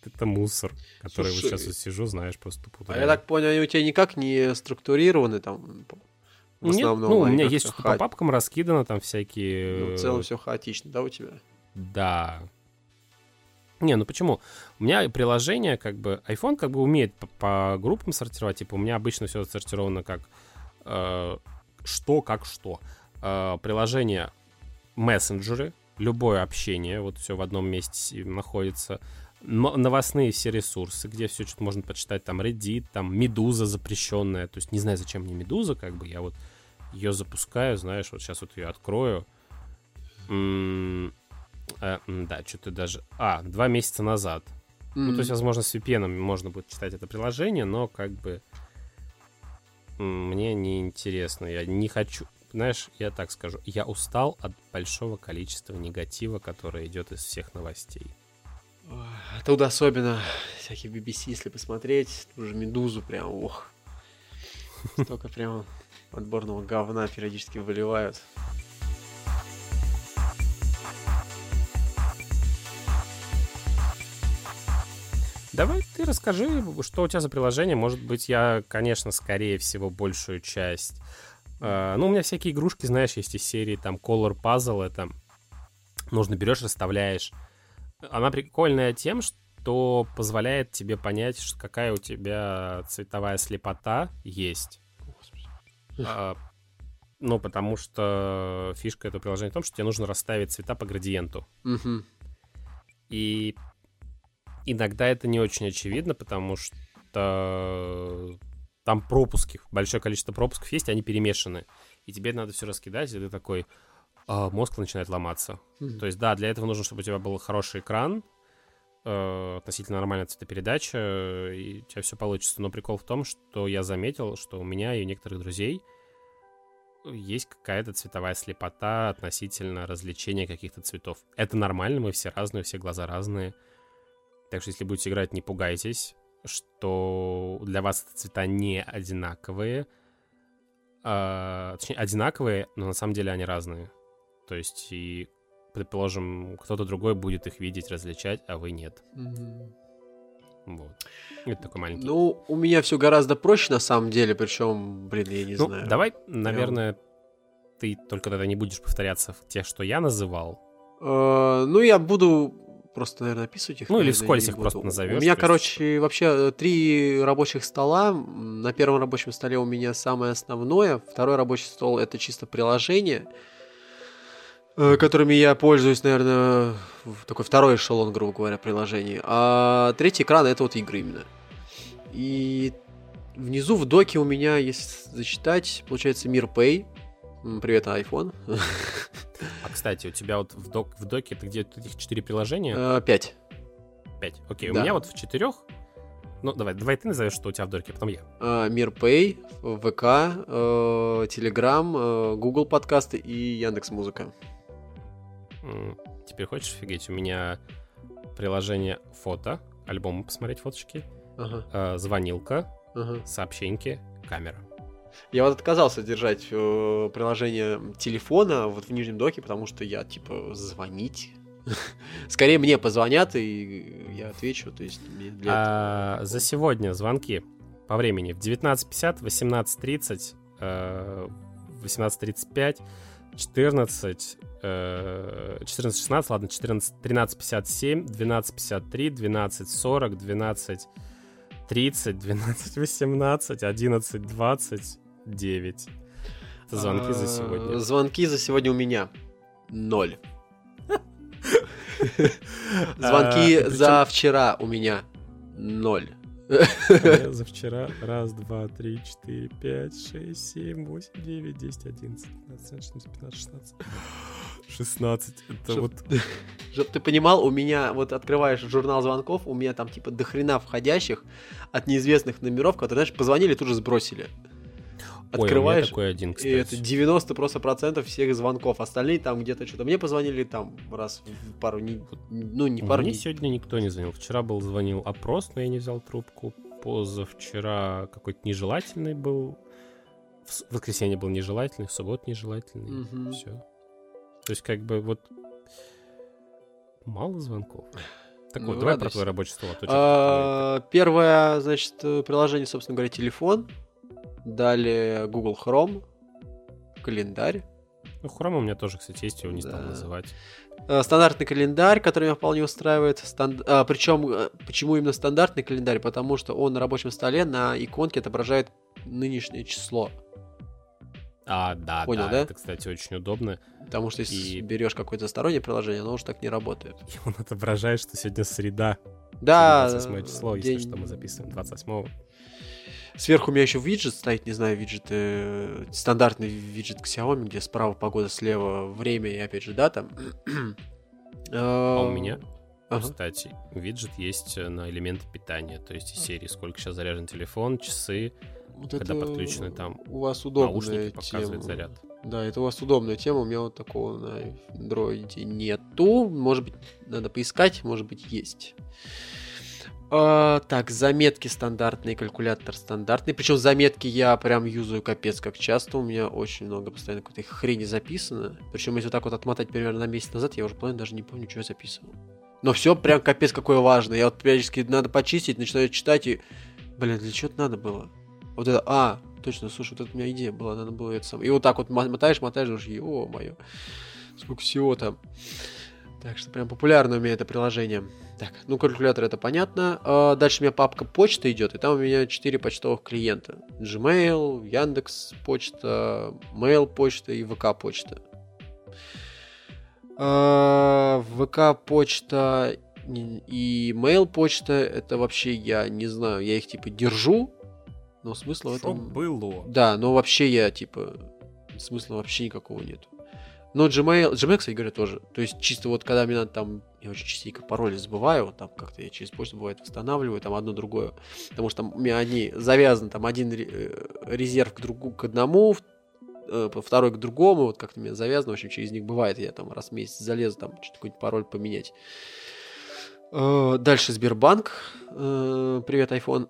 это мусор, который вот Слушай, сейчас вот сижу, знаешь, просто тупо А я так понял, они у тебя никак не структурированы там? В Нет, основном, ну, у они меня есть что-то по ха- папкам раскидано, там всякие... ну, в целом все хаотично, да, у тебя? Да. Не, ну почему? У меня приложение, как бы, iPhone как бы умеет по, по группам сортировать. Типа, у меня обычно все отсортировано как э, что, как что. э, приложение мессенджеры, любое общение, вот все в одном месте находится. Новостные все ресурсы, где все что-то можно почитать, там Reddit, там Медуза запрещенная. То есть не знаю, зачем мне Медуза, как бы я вот ее запускаю, знаешь, вот сейчас вот ее открою. М-м- э, да, что-то даже... А, два месяца назад. Mm-hmm. Ну, то есть, возможно, с VPN можно будет читать это приложение, но как бы мне не интересно. Я не хочу... Знаешь, я так скажу, я устал от большого количества негатива, которое идет из всех новостей. Тут особенно всякие BBC, если посмотреть, уже Медузу прям, ох. Столько прям отборного говна периодически выливают. Давай ты расскажи, что у тебя за приложение. Может быть, я, конечно, скорее всего, большую часть. Э, ну, у меня всякие игрушки, знаешь, есть из серии там Color Puzzle, это нужно берешь, расставляешь. Она прикольная тем, что позволяет тебе понять, какая у тебя цветовая слепота есть. А, ну, потому что фишка этого приложения в том, что тебе нужно расставить цвета по градиенту. И иногда это не очень очевидно, потому что там пропуски, большое количество пропусков есть, они перемешаны. И тебе надо все раскидать, и ты такой, э, мозг начинает ломаться. Mm-hmm. То есть, да, для этого нужно, чтобы у тебя был хороший экран, э, относительно нормальная цветопередача, и у тебя все получится. Но прикол в том, что я заметил, что у меня и у некоторых друзей есть какая-то цветовая слепота относительно развлечения каких-то цветов. Это нормально, мы все разные, все глаза разные. Так что если будете играть, не пугайтесь, что для вас цвета не одинаковые. А, точнее, одинаковые, но на самом деле они разные. То есть, и, предположим, кто-то другой будет их видеть, различать, а вы нет. Mm-hmm. Вот. Это такой маленький. Ну, у меня все гораздо проще на самом деле, причем, блин, я не ну, знаю. Давай, наверное, я... ты только тогда не будешь повторяться в тех, что я называл. Э, ну, я буду просто, наверное, описывать их. Ну, или вскользь их просто назовешь. У меня, короче, вообще э, три рабочих стола. На первом рабочем столе у меня самое основное. Второй рабочий стол — это чисто приложение, э, которыми я пользуюсь, наверное, такой второй эшелон, грубо говоря, приложений. А третий экран — это вот игры именно. И внизу в доке у меня, если зачитать, получается Мир Pay. Привет, iPhone. А, кстати, у тебя вот в, док, в доке это где этих четыре приложения? Э, пять. Пять. Окей, да. у меня вот в четырех. Ну, давай, давай ты назовешь, что у тебя в доке, потом я. Uh, Мирпэй, ВК, uh, Телеграм, Google подкасты и Яндекс Музыка. Теперь хочешь офигеть? У меня приложение фото, альбомы посмотреть фоточки, uh, звонилка, uh-huh. сообщеньки, камера. Я вот отказался держать э, приложение телефона вот в нижнем доке, потому что я, типа, звонить Скорее мне позвонят, и я отвечу. То есть для а, За сегодня звонки по времени в 19.50, 18.30, 18.35, 14, 14.16, ладно, 14, 13.57, 12.53, 12.40, 12.30, 12.18, 11.20, 9. Это звонки за сегодня. Звонки за сегодня у меня. Ноль. Звонки а, за вчера у меня. Ноль. За вчера раз, два, три, четыре, пять, шесть, семь, восемь, девять, десять, одиннадцать, двенадцать, шестнадцать, пятнадцать, шестнадцать. 16. Это чтоб, вот... Чтоб ты понимал, у меня, вот открываешь журнал звонков, у меня там типа дохрена входящих от неизвестных номеров, которые, знаешь, позвонили, тут же сбросили открываешь, Ой, такой один, кстати. и это 90 просто процентов всех звонков. Остальные там где-то что-то. Мне позвонили там раз в пару не, ну не пару Мне не... сегодня никто не звонил. Вчера был звонил опрос, но я не взял трубку. Позавчера какой-то нежелательный был. В воскресенье был нежелательный, в субботу нежелательный. Угу. Все. То есть как бы вот мало звонков. Так ну, вот, давай про твой рабочий стол. А, первое, значит, приложение, собственно говоря, телефон. Далее Google Chrome, календарь. Ну, Chrome у меня тоже, кстати, есть, его не да. стал называть. Э, стандартный календарь, который меня вполне устраивает. Станд... А, причем, э, почему именно стандартный календарь? Потому что он на рабочем столе на иконке отображает нынешнее число. А, да, Понял, да, да? это, кстати, очень удобно. Потому что если И- берешь какое-то стороннее приложение, оно уже так не работает. И он отображает, что сегодня среда. Да, 28 число, если день- что, мы записываем 28 Сверху у меня еще виджет стоит, не знаю, виджет, э, стандартный виджет Xiaomi, где справа погода, слева время и опять же дата. А А у меня, Ага. кстати, виджет есть э, на элементы питания. То есть из серии сколько сейчас заряжен телефон, часы, Вот когда это подключены там у вас удобная наушники, показывает тема. заряд. Да, это у вас удобная тема, у меня вот такого на Android нету. Может быть, надо поискать, может быть, есть. А, так, заметки стандартные, калькулятор стандартный. Причем заметки я прям юзаю капец как часто. У меня очень много постоянно какой-то хрени записано. Причем если вот так вот отмотать примерно на месяц назад, я уже половину даже не помню, что я записывал. Но все прям капец какое важное. Я вот периодически надо почистить, начинаю читать и... Блин, для чего это надо было? Вот это, а, точно, слушай, вот это у меня идея была, надо было это самое. И вот так вот мо- мотаешь, мотаешь, думаешь, о, мое, сколько всего там. Так что прям популярно у меня это приложение. Так, ну калькулятор это понятно. А, дальше у меня папка почта идет, и там у меня 4 почтовых клиента. Gmail, Яндекс почта, Mail почта и ВК почта. А, ВК почта и Mail почта это вообще я не знаю, я их типа держу, но смысла в Что этом... было? Да, но вообще я, типа, смысла вообще никакого нет. Но Gmail, Gmail, говоря, тоже. То есть, чисто вот когда мне надо там, я очень частенько пароли забываю, вот там как-то я через почту бывает восстанавливаю, там одно другое. Потому что там у меня они завязаны, там один э, резерв к другу, к одному, э, второй к другому, вот как-то меня завязано, в общем, через них бывает, я там раз в месяц залезу, там что-то какой-нибудь пароль поменять. Э, Дальше Сбербанк. Привет, iPhone.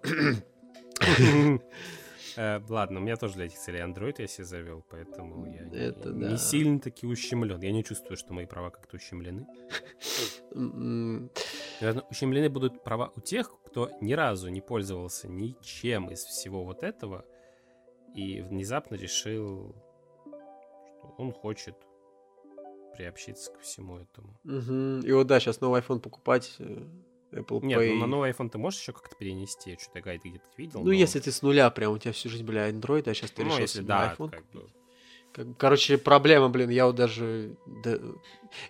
Э, Ладно, у меня тоже для этих целей Android я себе завел, поэтому я не- Это не да. сильно таки ущемлен. Я не чувствую, что мои права как-то ущемлены. М, Наверное, ущемлены будут права у тех, кто ни разу не пользовался ничем из всего вот этого и внезапно решил, что он хочет приобщиться ко всему этому. Мгм. И вот да, сейчас новый iPhone покупать, э, Apple Нет, Pay. ну на новый iPhone ты можешь еще как-то перенести? Я Что-то гайд где-то видел. Ну, но- если ты с нуля прям, у тебя всю жизнь были Android, а сейчас ты Ну, решил если себе да, iPhone как бы. Короче, проблема, блин, я вот даже... да,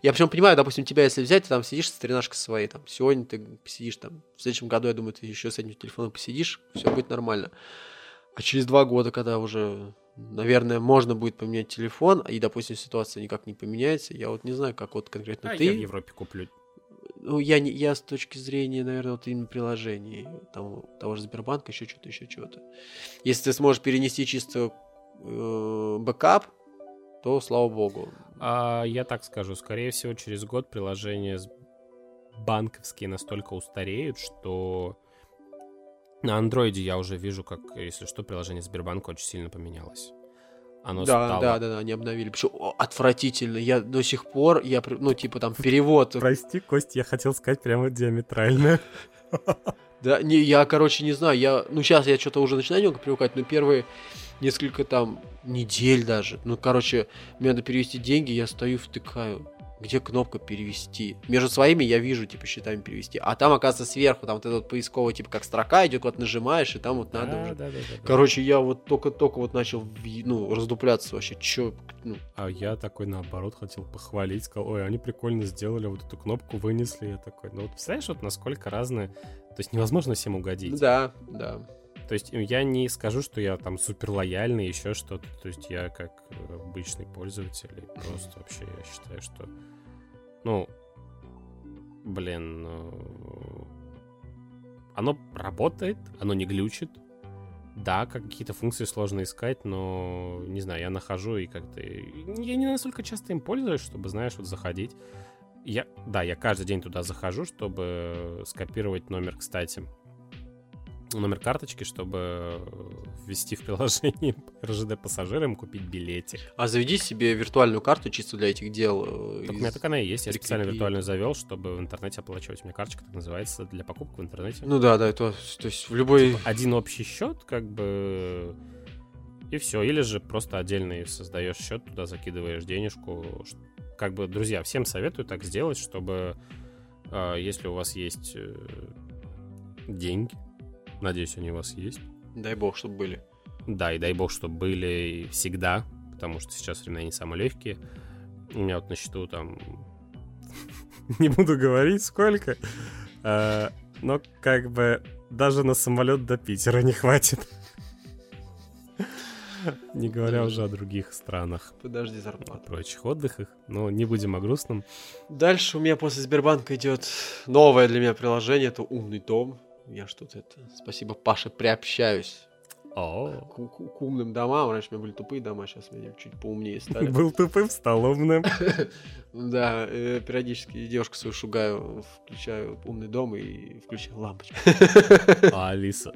Я причем понимаю, допустим, тебя если взять, ты там сидишь с тренажкой своей, там, сегодня ты посидишь там, в следующем году, я думаю, ты еще с этим телефоном посидишь, все будет нормально. А через два года, когда уже, наверное, можно будет поменять телефон, и, допустим, ситуация никак не поменяется, я вот не знаю, как вот конкретно А ты... я в Европе куплю. Ну, я, не, я с точки зрения, наверное, вот именно приложений, там, того же Сбербанка, еще что-то, еще чего-то. Если ты сможешь перенести чисто э, бэкап, то слава богу. А, я так скажу, скорее всего, через год приложения банковские настолько устареют, что на андроиде я уже вижу, как, если что, приложение Сбербанка очень сильно поменялось. Оно да, стало... да, да, да, они обновили. Причем отвратительно. Я до сих пор, я, ну, типа там перевод. Прости, Кость, я хотел сказать прямо диаметрально. Да, не, я, короче, не знаю, я, ну, сейчас я что-то уже начинаю немного привыкать, но первые несколько там недель даже, ну, короче, мне надо перевести деньги, я стою, втыкаю, где кнопка перевести. Между своими я вижу, типа, счетами перевести, а там, оказывается, сверху, там вот этот вот поисковый, типа, как строка идет, вот нажимаешь, и там вот надо Да, уже. да, да, да, да. Короче, я вот только-только вот начал, ну, раздупляться вообще, чё, ну, А я такой, наоборот, хотел похвалить, сказал, ой, они прикольно сделали, вот эту кнопку вынесли. Я такой, ну вот представляешь, вот насколько разные... То есть невозможно всем угодить. да, да. То есть я не скажу, что я там супер лояльный, еще что-то. То есть я как э, обычный пользователь, просто вообще я считаю, что... Ну, блин, ну, оно работает, оно не глючит. Да, как какие-то функции сложно искать, но, не знаю, я нахожу и как-то... Я не настолько часто им пользуюсь, чтобы, знаешь, вот заходить. Я, да, я каждый день туда захожу, чтобы скопировать номер, кстати, номер карточки, чтобы ввести в приложение РЖД пассажирам, купить билетик. А заведи себе виртуальную карту чисто для этих дел. э, Так у из- меня так она и есть. Я специально виртуальную завел, чтобы в интернете оплачивать. У меня карточка так называется для покупок в интернете. Ну да, да, это, то есть в любой... Один общий счет, как бы, и все. Или же просто отдельный создаешь счет, туда закидываешь денежку. Как бы, друзья, всем советую так сделать, чтобы э, если у вас есть э, деньги, надеюсь, они у вас есть, Дай бог, чтобы были. Да, и дай бог, чтобы были всегда, потому что сейчас времена не самые легкие. У меня вот на счету там... не буду говорить сколько. А, но как бы даже на самолет до Питера не хватит. Не говоря уже о других странах. Подожди зарплату. Прочих отдыхах. Но не будем о грустном. Дальше у меня после Сбербанка идет новое для меня приложение. Это умный дом. Я что-то это... Спасибо, Паше, приобщаюсь. К, к- к умным домам. Раньше у меня были тупые дома, сейчас меня чуть поумнее стали. был тупым, стал умным. Да, э, периодически девушку свою шугаю, включаю умный дом и включаю лампочку. Алиса,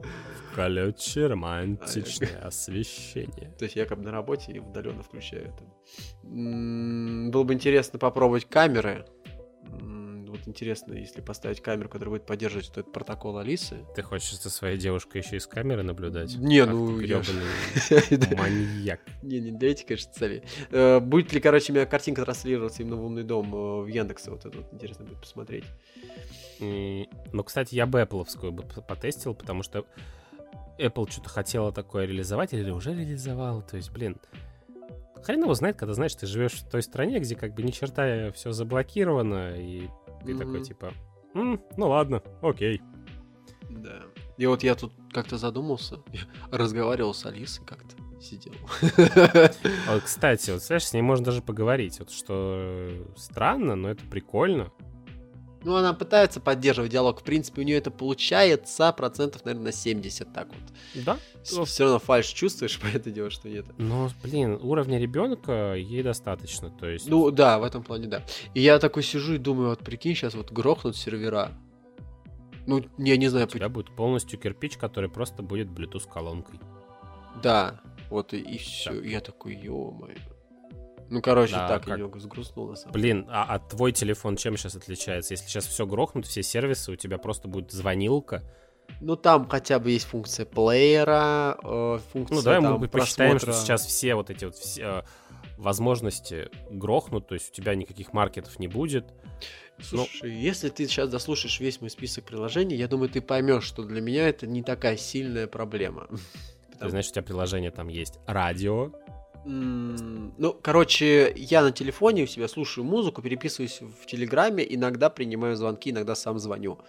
включи романтичное освещение. То есть я как бы на работе и удаленно включаю это. Было бы интересно попробовать камеры. Интересно, если поставить камеру, которая будет поддерживать этот протокол Алисы. Ты хочешь за своей девушкой еще из камеры наблюдать? Не, ну, я маньяк. Не, не для этих, конечно, целей. Э, Будет ли, короче, у меня картинка транслироваться именно в умный дом э, в Яндексе? Вот это вот интересно будет посмотреть. Ну, кстати, я бы Apple бы потестил, потому что Apple что-то хотела такое реализовать или уже реализовал. То есть, блин, хрен его знает, когда, знаешь, ты живешь в той стране, где как бы ни черта все заблокировано, и ты Мгм. такой, типа, «М, ну ладно, окей. Да. И вот я тут как-то задумался, разговаривал с Алисой как-то, сидел. А кстати, вот, знаешь, с ней можно даже поговорить, вот что странно, но это прикольно. Ну, она пытается поддерживать диалог. В принципе, у нее это получается процентов, наверное, на 70 так вот. Да? Все равно фальш чувствуешь, поэтому делаешь, что нет. Но, блин, уровня ребенка ей достаточно, то есть... Ну, да, в этом плане, да. И я такой сижу и думаю, вот прикинь, сейчас вот грохнут сервера. Ну, я не знаю, у тебя будет полностью кирпич, который просто будет Bluetooth-колонкой. Да, вот и, все. Я такой, ё-моё. Ну, короче, Да, так как- немного сгрустнул на самом Блин, а, а твой телефон чем сейчас отличается? Если сейчас все грохнут, все сервисы, у тебя просто будет звонилка. Ну, там хотя бы есть функция плеера, э, функция Ну, давай там, мы посчитаем, просмотра. что сейчас все вот эти вот все, э, возможности грохнут, то есть у тебя никаких маркетов не будет. Ну, Слушай, если ты сейчас дослушаешь весь мой список приложений, я думаю, ты поймешь, что для меня это не такая сильная проблема. Ты знаешь, у тебя приложение там есть радио. Ну, короче, я на телефоне у себя слушаю музыку, переписываюсь в Телеграме, иногда принимаю звонки, иногда сам звоню.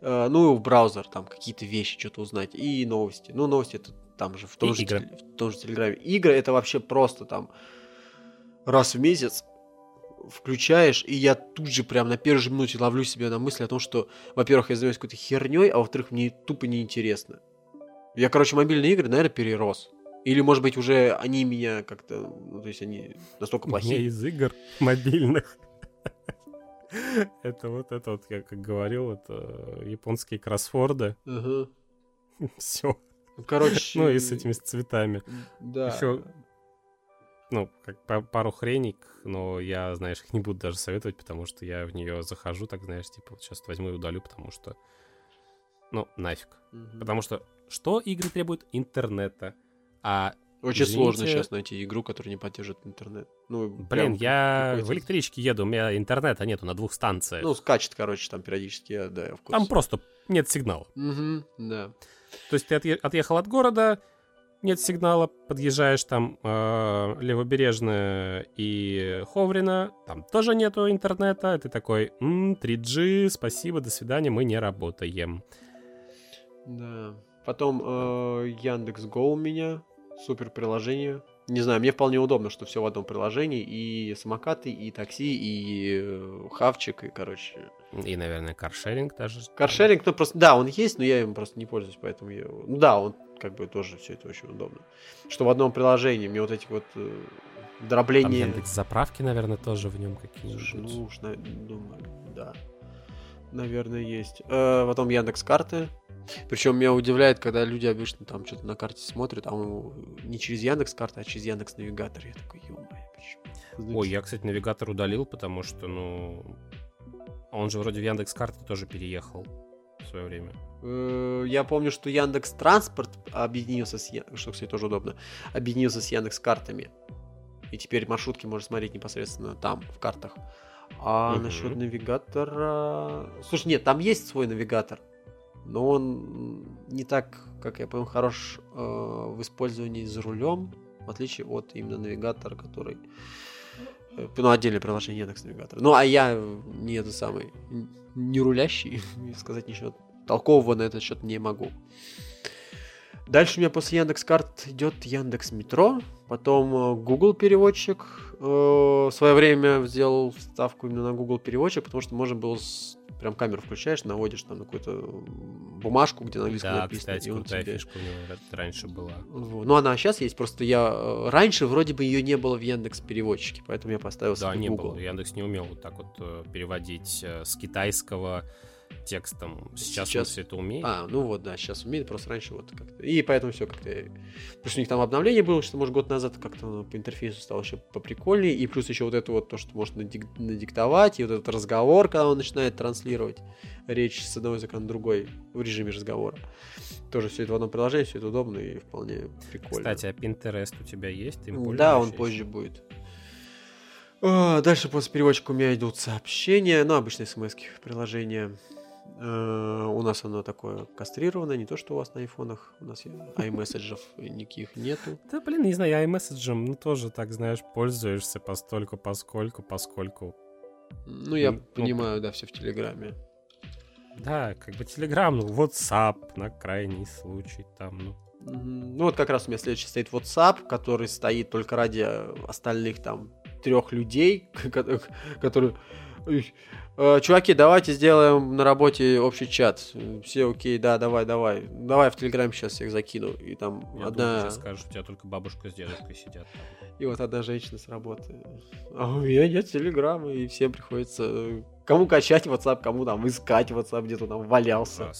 Э, Ну, и в браузер там какие-то вещи, что-то узнать. И новости. Ну, новости это там же в том, И же, игры. в том же Телеграме. Игры это вообще просто там раз в месяц включаешь, и я тут же прям на первой же минуте ловлю себя на мысли о том, что, во-первых, я занимаюсь какой-то херней, а во-вторых, мне тупо неинтересно. Я, короче, мобильные игры, наверное, перерос. Или, может быть, уже они меня как-то... Ну, то есть они настолько плохие. из игр мобильных. Это вот это вот, я как говорил, это японские кроссворды. Ага. Все. Ну, Короче... Ну и с этими цветами. Да. Еще, ну, как па- пару хреней, но я, знаешь, их не буду даже советовать, потому что я в нее захожу, так, знаешь, типа, вот сейчас возьму и удалю, потому что, ну, нафиг. Мгм. Потому что что игры требуют? Интернета. А, Очень извините. сложно сейчас найти игру, которая не поддержит интернет. Ну, блин, я в электричке еду, у меня интернета нету на двух станциях. Ну, скачет, короче, там периодически, я, да, я в курсе. Там просто нет сигнала. Мгм, да. То есть ты отъе- отъехал от города, нет сигнала, подъезжаешь там э, Левобережная и Ховрина, там тоже нету интернета, ты такой, «М, 3G, спасибо, до свидания, мы не работаем. Да. Потом э, Яндекс Го у меня. Супер приложение. Не знаю, мне вполне удобно, что все в одном приложении. И самокаты, и такси, и э, хавчик, и, короче... И, наверное, каршеринг даже. Каршеринг, ну просто... Да, он есть, но я им просто не пользуюсь, поэтому я... Ну да, он как бы тоже все это очень удобно. Что в одном приложении мне вот эти вот э, Там дробления... Яндекс заправки, наверное, тоже в нем какие-нибудь. ну уж, думаю, да. Наверное, есть. Э, потом Яндекс карты. Причем меня удивляет, когда люди обычно там что-то на карте смотрят, а он не через Яндекс карты, а через Яндекс навигатор. Я такой, ё почему? Ой, я, кстати, навигатор удалил, потому что, ну... Он же вроде в Яндекс карты тоже переехал в свое время. Э, Я помню, что Яндекс Транспорт объединился с что, кстати, тоже удобно, объединился с Яндекс картами. И теперь маршрутки можно смотреть непосредственно там, в картах. А Мгм. насчет навигатора... Слушай, нет, там есть свой навигатор, но он не так, как я понял, хорош э, в использовании за рулем. в отличие от именно навигатора, который э, ну, отдельное приложение Яндекс Навигатор. Ну, а я не это самый, не рулящий, сказать ничего толкового на этот счет не могу. Дальше у меня после Яндекс Карт идет Яндекс Метро, потом э, Google переводчик. Э, в свое время сделал ставку именно на Google переводчик, потому что можно было с... прям камеру включаешь, наводишь там на какую-то бумажку, где на английском да, написано. кстати, крутая тебе... фишка у него раньше была. Ну, она сейчас есть, просто я... Э, раньше вроде бы ее не было в Яндекс переводчике, поэтому я поставил да, не Google. было. Яндекс не умел вот так вот переводить с китайского текстом. Сейчас, сейчас... он все это умеет. А, ну вот, да, сейчас умеет, просто раньше вот как-то. И поэтому все как-то... Плюс у них там обновление было, что, может, год назад как-то по интерфейсу стало еще поприкольнее. И плюс еще вот это вот то, что можно надиктовать, и вот этот разговор, когда он начинает транслировать речь с одного языка на другой в режиме разговора. Тоже все это в одном приложении, все это удобно и вполне прикольно. Кстати, а Pinterest у тебя есть? Ты да, он позже будет. А, дальше после переводчика у меня идут сообщения, ну, обычные смс приложения. Э, у нас оно такое кастрированное, не то, что у вас на айфонах. У нас iMessage'ов никаких нету. Да, блин, не знаю, я iMessage'ем, ну, тоже, так, знаешь, пользуешься постольку, поскольку, поскольку. Ну, я ну, понимаю, да, все в Телеграме. Да, как бы Телеграм, ну, WhatsApp на крайний случай там, ну. Ну, вот как раз у меня следующий стоит WhatsApp, который стоит только ради остальных там трех людей, которые Э, чуваки, давайте сделаем на работе общий чат. Все окей, да, давай, давай. Давай в Телеграм сейчас всех закину. И там Я одна... Думаю, скажешь, у тебя только бабушка с дедушкой сидят. И вот одна женщина с работы. А у меня нет Телеграма, и всем приходится э, кому качать WhatsApp, кому там искать WhatsApp, где-то там валялся.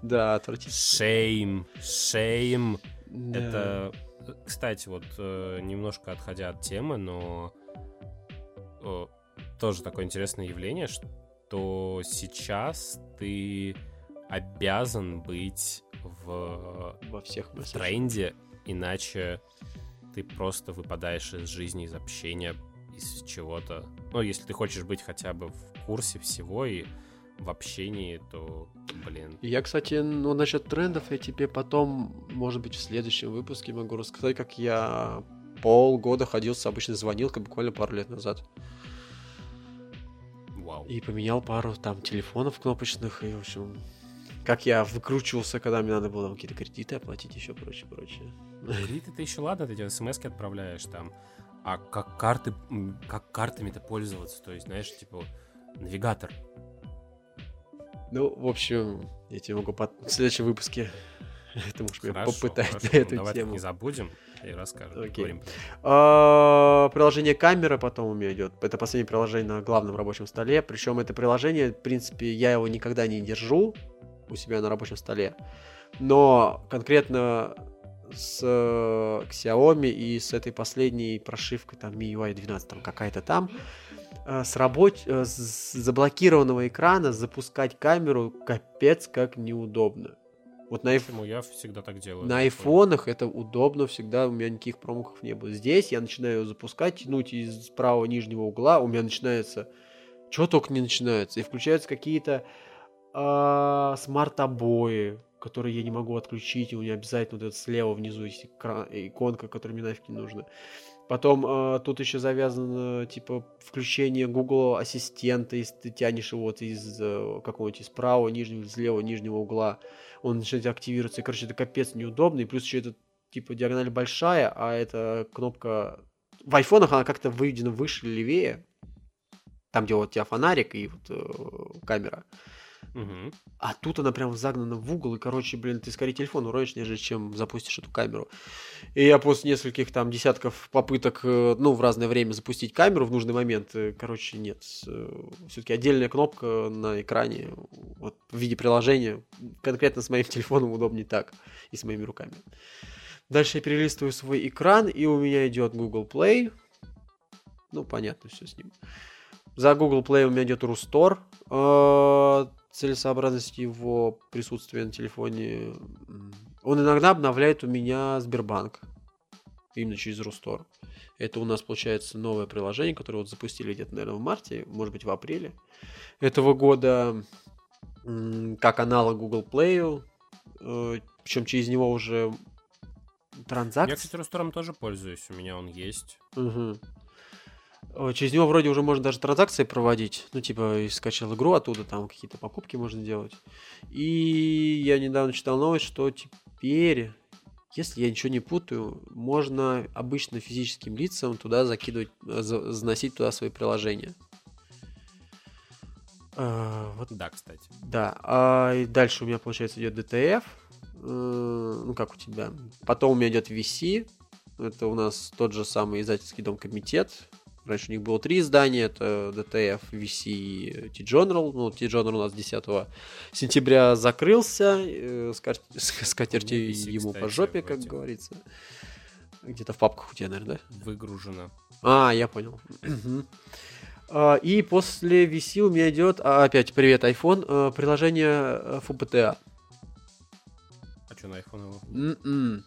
Да, отвратительно. Шейм, шейм. Да. Это, кстати, вот э, немножко отходя от темы, но тоже такое интересное явление, что сейчас ты обязан быть в Во всех тренде, иначе ты просто выпадаешь из жизни, из общения, из чего-то. Ну, если ты хочешь быть хотя бы в курсе всего и в общении, то, блин. Я, кстати, ну, насчет трендов я тебе потом, может быть, в следующем выпуске могу рассказать, как я полгода ходил с обычной звонилкой буквально пару лет назад. Вау. И поменял пару там телефонов кнопочных, и, в общем, как я выкручивался, когда мне надо было какие-то кредиты оплатить, еще прочее, прочее. Кредиты ты еще ладно, ты тебе смс отправляешь там, а как карты, как картами-то пользоваться, то есть, знаешь, типа, навигатор. Ну, в общем, я тебе могу под... в следующем выпуске ты можешь хорошо, попытать хорошо. эту Давай тему. не забудем и расскажем. Окей. А, приложение камера потом у меня идет. Это последнее приложение на главном рабочем столе. Причем это приложение, в принципе, я его никогда не держу у себя на рабочем столе. Но конкретно с э, Xiaomi и с этой последней прошивкой, там MIUI 12, там какая-то там, э, с, рабоч... Э, с заблокированного экрана запускать камеру капец как неудобно. Вот на Почему? Я всегда так делаю. На айфонах это удобно, всегда у меня никаких промахов не было. Здесь я начинаю запускать, тянуть из правого нижнего угла, у меня начинается... Чего только не начинается. И включаются какие-то э, смарт-обои, которые я не могу отключить, и у меня обязательно вот это слева внизу есть иконка, которая мне нафиг не нужна. Потом э, тут еще завязано, типа, включение Google Ассистента, если ты тянешь его вот из э, какого-нибудь из правого, нижнего, из левого, нижнего угла, он начинает активироваться, и, короче, это капец неудобно, и плюс еще это, типа, диагональ большая, а эта кнопка... В айфонах она как-то выведена выше, левее, там, где вот у тебя фонарик и вот э, камера. Угу. А тут она прям загнана в угол, и, короче, блин, ты скорее телефон уронишь, нежели чем запустишь эту камеру. И я после нескольких там десятков попыток, э, ну, в разное время запустить камеру в нужный момент, э, короче, нет. Э, Все-таки отдельная кнопка на экране, вот, в виде приложения, конкретно с моим телефоном удобнее так, и с моими руками. Дальше я перелистываю свой экран, и у меня идет Google Play. Ну, понятно все с ним. За Google Play у меня идет Рустор целесообразность его присутствия на телефоне. Он иногда обновляет у меня Сбербанк. Именно через Рустор. Это у нас получается новое приложение, которое вот запустили где-то, наверное, в марте, может быть, в апреле этого года, как аналог Google Play. Э, Причем через него уже Транзакции? Я, кстати, Рустором тоже пользуюсь, у меня он есть. Угу. Через него вроде уже можно даже транзакции проводить. Ну, типа, скачал игру оттуда, там какие-то покупки можно делать. И я недавно читал новость, что теперь, если я ничего не путаю, можно обычно физическим лицам туда закидывать, э, заносить туда свои приложения. А, вот. Да, кстати. Да. А и дальше у меня, получается, идет DTF. Э, ну, как у тебя. Потом у меня идет VC. Это у нас тот же самый издательский дом комитет. Раньше у них было три издания, это DTF, VC и T-Journal. Ну, T-Journal у нас 10 сентября закрылся, э, с, кар... с катертью ему кстати, по жопе, как говорится. Где-то в папках у тебя, наверное, да? Выгружено. А, я понял. А, и после VC у меня идет, а, опять, привет, iPhone, э, приложение FUPTA. А что на iPhone его? Mm-mm.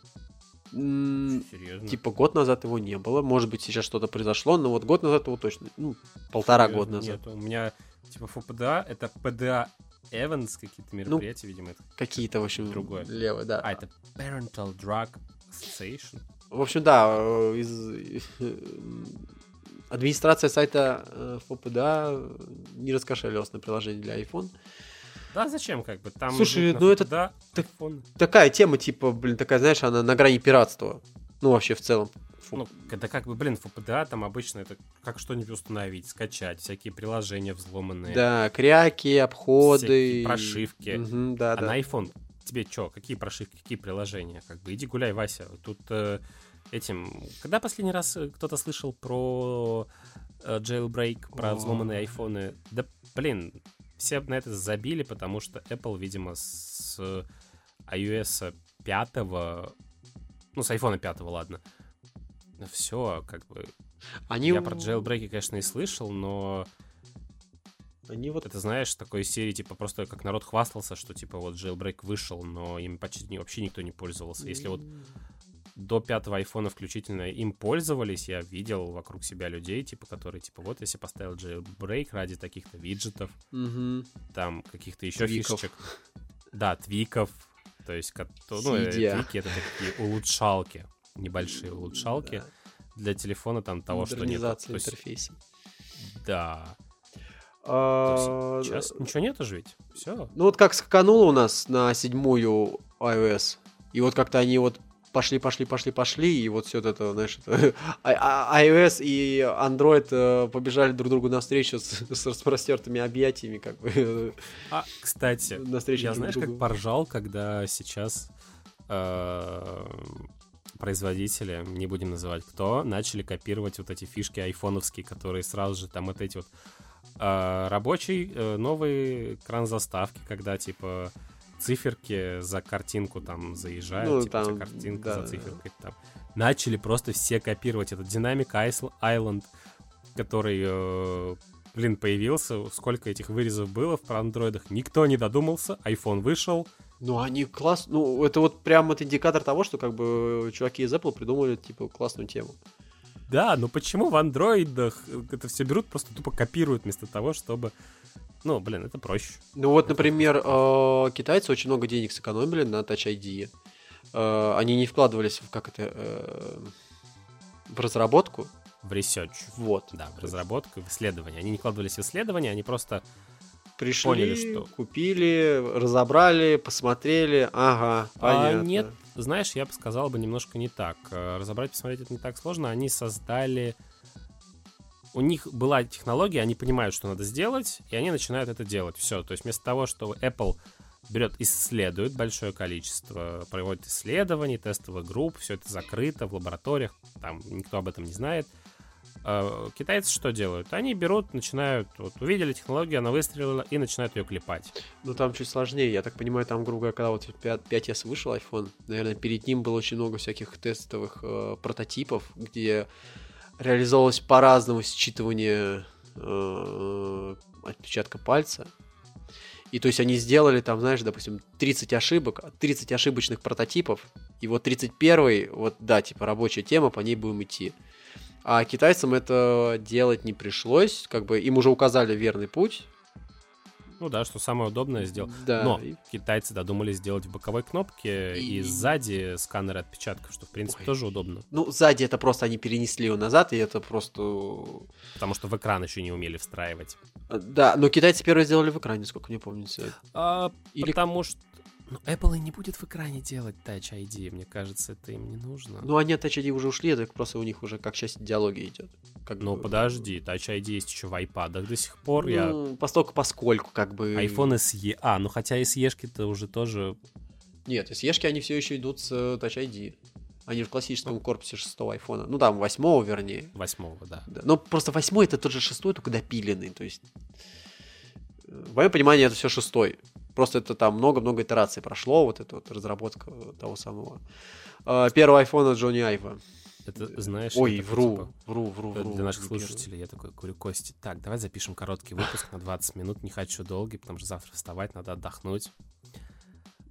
Серьезно? Типа год назад его не было. Может быть, сейчас что-то произошло, но вот год назад его точно. Ну, полтора Серьезно? года назад. Нет, у меня типа ФПДА, это PDA Evans, какие-то мероприятия, ну, видимо, это какие-то, в общем, другое. Левое, да. А, это Parental Drug Association. В общем, да, э, из администрация сайта э, ФПДА не раскошелилась на приложение для iPhone. Да, зачем как бы? Там Слушай, ну это да, так, такая тема, типа, блин, такая, знаешь, она на грани пиратства. Ну, вообще в целом. Фу. Ну, это как бы, блин, ФПДА там обычно это как что-нибудь установить, скачать, всякие приложения взломанные. Да, кряки, обходы. Прошивки. Угу, да, а да. на iPhone тебе что, какие прошивки, какие приложения? Как бы иди гуляй, Вася. Тут э, этим... Когда последний раз э, кто-то слышал про э, jailbreak, про взломанные айфоны? Да, блин, все на это забили, потому что Apple, видимо, с iOS 5, ну, с iPhone 5, ладно, все, как бы... Они... Я про jailbreak, конечно, и слышал, но... Они вот... Это, знаешь, такой серии, типа, просто как народ хвастался, что, типа, вот jailbreak вышел, но им почти вообще никто не пользовался. Если вот до пятого айфона включительно им пользовались, я видел вокруг себя людей, типа, которые, типа, вот, если поставил jailbreak ради таких-то виджетов, угу. там, каких-то еще твиков. фишечек. Да, твиков, то есть, ну, э, твики это такие улучшалки, небольшие улучшалки да. для телефона там того, что нет. интерфейса. Да. А... Сейчас ничего нету же ведь. Все. Ну вот как скакануло у нас на седьмую iOS. И вот как-то они вот пошли, пошли, пошли, пошли, и вот все это, знаешь, это, а, а, iOS и Android э, побежали друг другу навстречу с, с распростертыми объятиями, как бы. А, кстати, навстречу я знаешь, другу. как поржал, когда сейчас э, производители, не будем называть кто, начали копировать вот эти фишки айфоновские, которые сразу же там вот эти вот э, рабочий новый экран заставки, когда типа циферки за картинку там заезжают, ну, типа там, за картинку, да, за циферкой там. Начали просто все копировать этот Dynamic Island, который, э, блин, появился. Сколько этих вырезов было в андроидах, никто не додумался. iPhone вышел, ну, они класс... Ну, это вот прям вот индикатор того, что как бы чуваки из Apple придумали, типа, классную тему. Да, но почему в андроидах это все берут, просто тупо копируют вместо того, чтобы ну, блин, это проще. Ну вот, например, э, китайцы очень много денег сэкономили на Touch ID. Э, они не вкладывались в как это э, в разработку. В research. Вот. Да, в разработку, в исследование. Они не вкладывались в исследование, они просто пришли, поняли, что... купили, разобрали, посмотрели, ага, понятно. А нет, знаешь, я бы сказал бы немножко не так. Разобрать, посмотреть это не так сложно. Они создали у них была технология, они понимают, что надо сделать, и они начинают это делать. Все. То есть вместо того, что Apple берет, исследует большое количество, проводит исследований, тестовых групп, все это закрыто в лабораториях, там никто об этом не знает. А китайцы что делают? Они берут, начинают, вот увидели технологию, она выстрелила, и начинают ее клепать. Ну там чуть сложнее, я так понимаю, там, грубо говоря, когда вот 5, 5s вышел iPhone, наверное, перед ним было очень много всяких тестовых э, прототипов, где реализовалось по-разному считывание э, отпечатка пальца. И то есть они сделали там, знаешь, допустим, 30 ошибок, 30 ошибочных прототипов, и вот 31 вот да, типа рабочая тема, по ней будем идти. А китайцам это делать не пришлось, как бы им уже указали верный путь, Ну да, что самое удобное сделать. Да. Но китайцы додумались сделать в боковой кнопке и, И- сзади сканеры отпечатков, что в принципе Ой. тоже удобно. Ну, сзади это просто они перенесли его назад, и это просто... Потому что в экран еще не умели встраивать. э, Да, но китайцы первые сделали в экране, сколько мне помнится. А, Или- Потому что ну, Apple и не будет в экране делать Touch ID, мне кажется, это им не нужно. Ну, они от Touch ID уже ушли, это просто у них уже как часть идеологии идет. Как Ну, бы- подожди, Touch ID есть еще в iPad до сих пор. Я... Ну, постольку поскольку, как бы... iPhone SE. А, ну хотя SE-шки-то уже тоже... Нет, SE-шки, они все еще идут с э, Touch ID. Они в классическом корпусе шестого айфона. Ну, там, восьмого, вернее. Восьмого, да. Да. Но просто восьмой это тот же шестой, только допиленный. То есть, э, в моем понимании, это все шестой. Просто это там много-много итераций прошло, вот эта вот разработка того самого. А, iPhone от Джонни Айва. Это, знаешь... Ой, такой, вру, типа, вру, вру, вру. Для наших слушателей я такой говорю, Кости, так, давай запишем короткий выпуск на 20 минут, не хочу долгий, потому что завтра вставать, надо отдохнуть.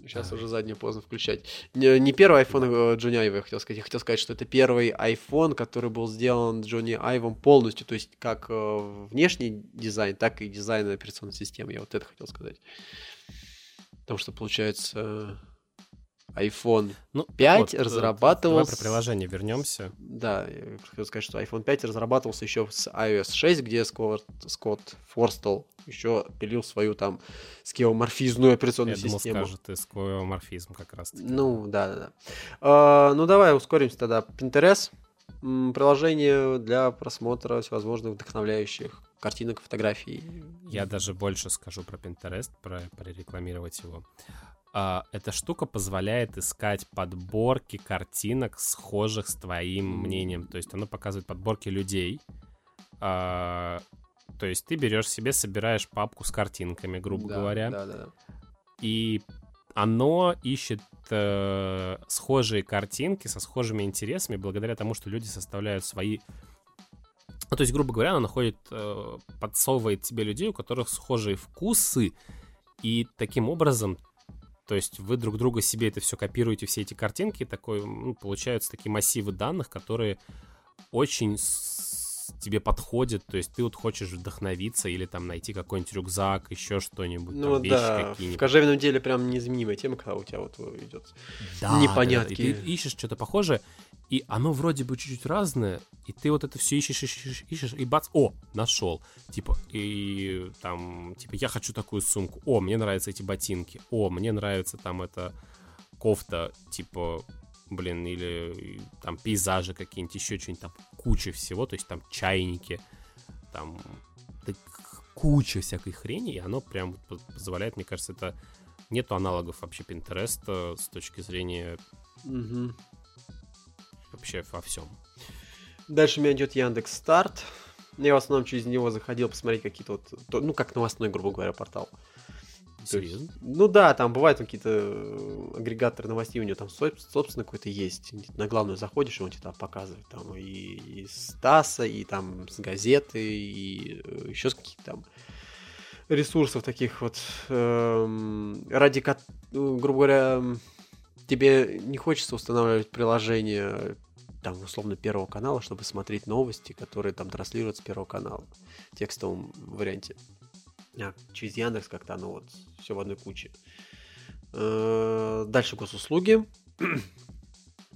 Сейчас А. уже заднее поздно включать. Не, не первый iPhone э, Джонни Айва, я хотел сказать. Я хотел сказать, что это первый iPhone, который был сделан Джонни Айвом полностью. То есть как э, внешний дизайн, так и дизайн операционной системы. Я вот это хотел сказать. Потому что, получается, iPhone Ну, 5 вот, э, разрабатывался- Давай про приложение вернемся. Да, я хотел сказать, что iPhone 5 разрабатывался еще с iOS 6, где Скотт, Скотт Форстел еще пилил свою там скеоморфизную операционную Я думал, систему. скажет и сквоморфизм как раз таки. Ну, да, да, да. А, ну, давай ускоримся тогда. Pinterest. Приложение для просмотра всевозможных вдохновляющих картинок, фотографий. Я даже больше скажу про Pinterest, про прорекламировать его. А, эта штука позволяет искать подборки картинок, схожих с твоим мнением. То есть оно показывает подборки людей. А, то есть ты берешь себе, собираешь папку с картинками, грубо Да, говоря, Да, да, да. и оно ищет э, схожие картинки со схожими интересами благодаря тому, что люди составляют свои... Ну, то есть, грубо говоря, оно находит, э, подсовывает тебе людей, у которых схожие вкусы, и таким образом, то есть вы друг друга себе это все копируете, все эти картинки, такой, ну, получаются такие массивы данных, которые очень тебе подходят, то есть ты вот хочешь вдохновиться или там найти какой-нибудь рюкзак, еще что-нибудь, Ну там, вещи да, в какие-нибудь. кожевенном деле прям незаменимая тема, когда у тебя вот идет. Да, непонятки. да. И ты ищешь что-то похожее, и оно вроде бы чуть-чуть разное, и ты вот это все ищешь, ищешь, ищешь, и бац, о, нашел. Типа, и там, типа, я хочу такую сумку. О, мне нравятся эти ботинки. О, мне нравится там эта кофта, типа, блин, или там пейзажи какие-нибудь, еще что-нибудь там, куча всего, то есть там чайники, там куча всякой хрени, и оно прям позволяет, мне кажется, это нету аналогов вообще Pinterest с точки зрения Мгм. Вообще во всем. Дальше у меня идет Яндекс Старт. Я в основном через него заходил посмотреть какие-то вот, то- ну, как новостной, грубо говоря, портал. То есть, Серьезно? ну да, там бывают какие-то э, агрегаторы новостей, у него там соб- собственно какой-то есть. На главную заходишь, и он тебе там показывает там и, и с ТАССа, и там с газеты, и э, еще с каких-то там ресурсов таких вот, эм, ради, ну, грубо говоря, тебе не хочется устанавливать приложение там, условно, Первого канала, чтобы смотреть новости, которые там транслируют с Первого канала в текстовом варианте. А, через Яндекс как-то оно вот все в одной куче. Э, Дальше госуслуги.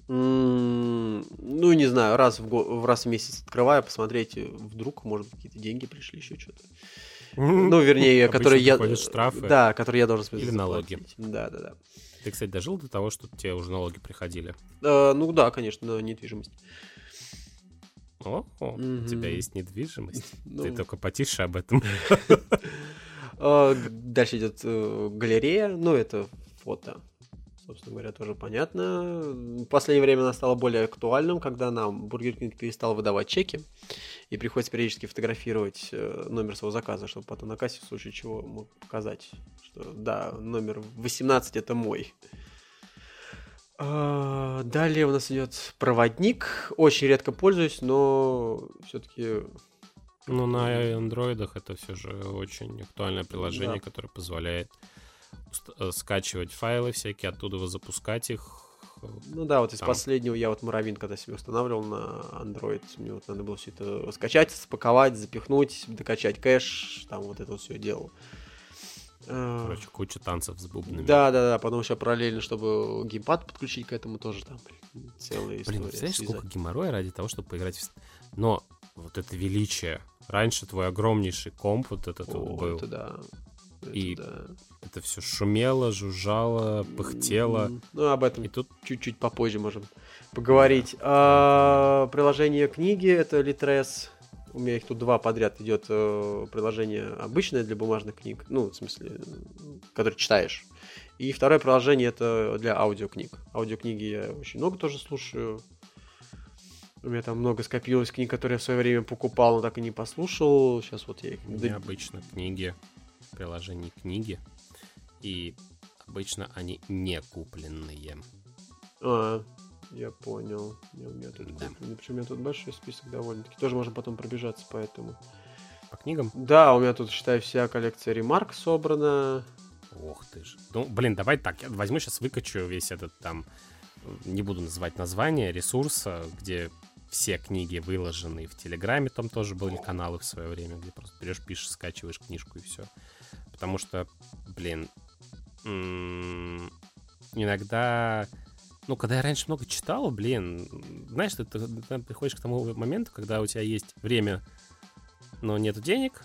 Ну, не знаю, раз в, го- раз в месяц открываю, посмотреть, вдруг, может, какие-то деньги пришли, еще что-то. Ну, вернее, которые я... штрафы. Да, которые я должен Или налоги. Да, да, да. Ты, кстати, дожил до того, что тебе уже налоги приходили? Э, Ну да, конечно, на недвижимость. О, о, у тебя есть недвижимость. Ну, Ты только потише об этом. Г- Дальше идет э, галерея, ну это фото, собственно говоря, тоже понятно. В последнее время она стала более актуальным, когда нам Бургер Кинг перестал выдавать чеки, и приходится периодически фотографировать э, номер своего заказа, чтобы потом на кассе в случае чего мог показать, что да, номер 18 это мой. А, Далее у нас идет проводник. Очень редко пользуюсь, но все-таки Ну, на андроидах это все же очень актуальное приложение, Да. которое позволяет скачивать файлы всякие, оттуда вы запускать их. Ну да, вот из Там. последнего я вот Моровин, когда себе устанавливал на Android, мне вот надо было все это скачать, спаковать, запихнуть, докачать кэш, там вот это вот все делал. А, Короче, куча танцев с бубнами. Да, да, да. Потом еще параллельно, чтобы геймпад подключить к этому, тоже там блин, целая история. Блин, представляешь, связать. сколько геморроя ради того, чтобы поиграть в... Но вот это величие. Раньше твой огромнейший комп вот этот вот О, был. это да. И да. Это все шумело, жужжало, пыхтело. Ну, об этом И тут чуть-чуть попозже можем поговорить. А, приложение книги это Litres. У меня их тут два подряд идет э, приложение обычное для бумажных книг, ну, в смысле, м, который читаешь. И второе приложение это для аудиокниг. Аудиокниги я очень много тоже слушаю. У меня там много скопилось книг, которые я в свое время покупал, но так и не послушал. Сейчас вот я их... у меня обычно книги. И обычно они не купленные. А, я понял. Я, у меня тут Да. куплены. Причем у меня тут большой список довольно-таки. Тоже можно потом пробежаться по этому. По книгам? Да, у меня тут, считай, вся коллекция ремарк собрана. Ох ты ж. Ну, блин, давай так, я возьму сейчас выкачу весь этот там, не буду называть название, ресурса, где все книги выложены в Телеграме, там тоже были каналы в свое время, где просто берешь, пишешь, скачиваешь книжку и все. Потому что, блин, иногда, ну, когда я раньше много читал, блин, знаешь, ты, ты- ты приходишь к тому моменту, когда у тебя есть время, но нет денег,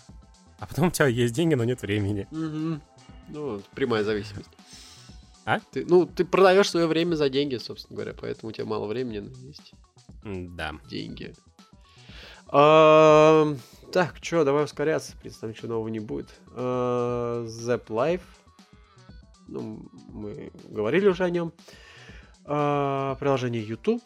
а потом у тебя есть деньги, но нет времени. Ну, прямая зависимость. А? Ты, ну, ты продаешь свое время за деньги, собственно говоря, поэтому у тебя мало времени, но есть Да. деньги. А, так, что, давай ускоряться, в принципе, там ничего нового не будет. А, Zap Life. Ну, мы говорили уже о нем. А, приложение YouTube.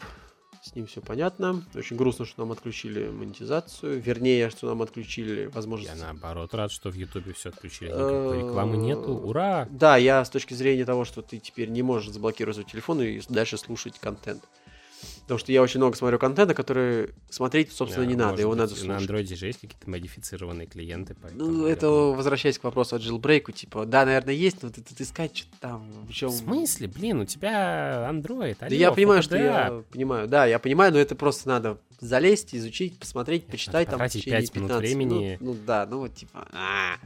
С ним все понятно. Очень грустно, что нам отключили монетизацию. Вернее, что нам отключили возможность... Я наоборот рад, что в Ютубе все отключили. Э, Никакой рекламы нету. Ура! Да, я с точки зрения того, что ты теперь не можешь заблокировать свой телефон и дальше слушать контент. Потому что я очень много смотрю контента, который смотреть, собственно, Да, не надо, его быть, надо На слушать. андроиде же есть какие-то модифицированные клиенты, поэтому... Ну, это думаю- возвращаясь к вопросу о джилбрейку, типа, да, наверное, есть, но ты тут искать что-то там, в чем... В смысле? Блин, у тебя Android, Да я понимаю, что FTDA. я понимаю, да, я понимаю, но это просто надо залезть, изучить, посмотреть, почитать там в течение пять минут 15 времени. Ну, ну да, ну вот типа, а,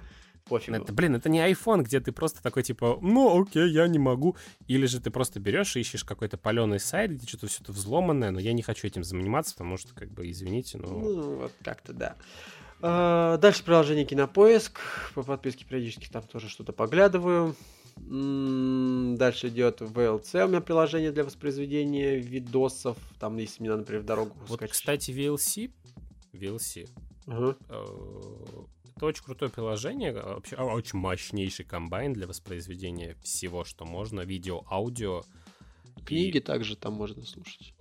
пофигу. Это, блин, это не iPhone, где ты просто такой, типа, ну, окей, я не могу. Или же ты просто берешь и ищешь какой-то паленый сайт, где что-то все это взломанное, но я не хочу этим заниматься, потому что, как бы, извините, но... Ну, вот как-то да. А, Дальше приложение Кинопоиск. По подписке периодически там тоже что-то поглядываю. М, Дальше идет VLC, у меня приложение для воспроизведения видосов. Там, если мне надо, например, в дорогу Вот, скачать. кстати, VLC, VLC, Ага. Это очень крутое приложение, а, вообще а, очень мощнейший комбайн для воспроизведения всего, что можно, видео, аудио. и Книги также там можно слушать.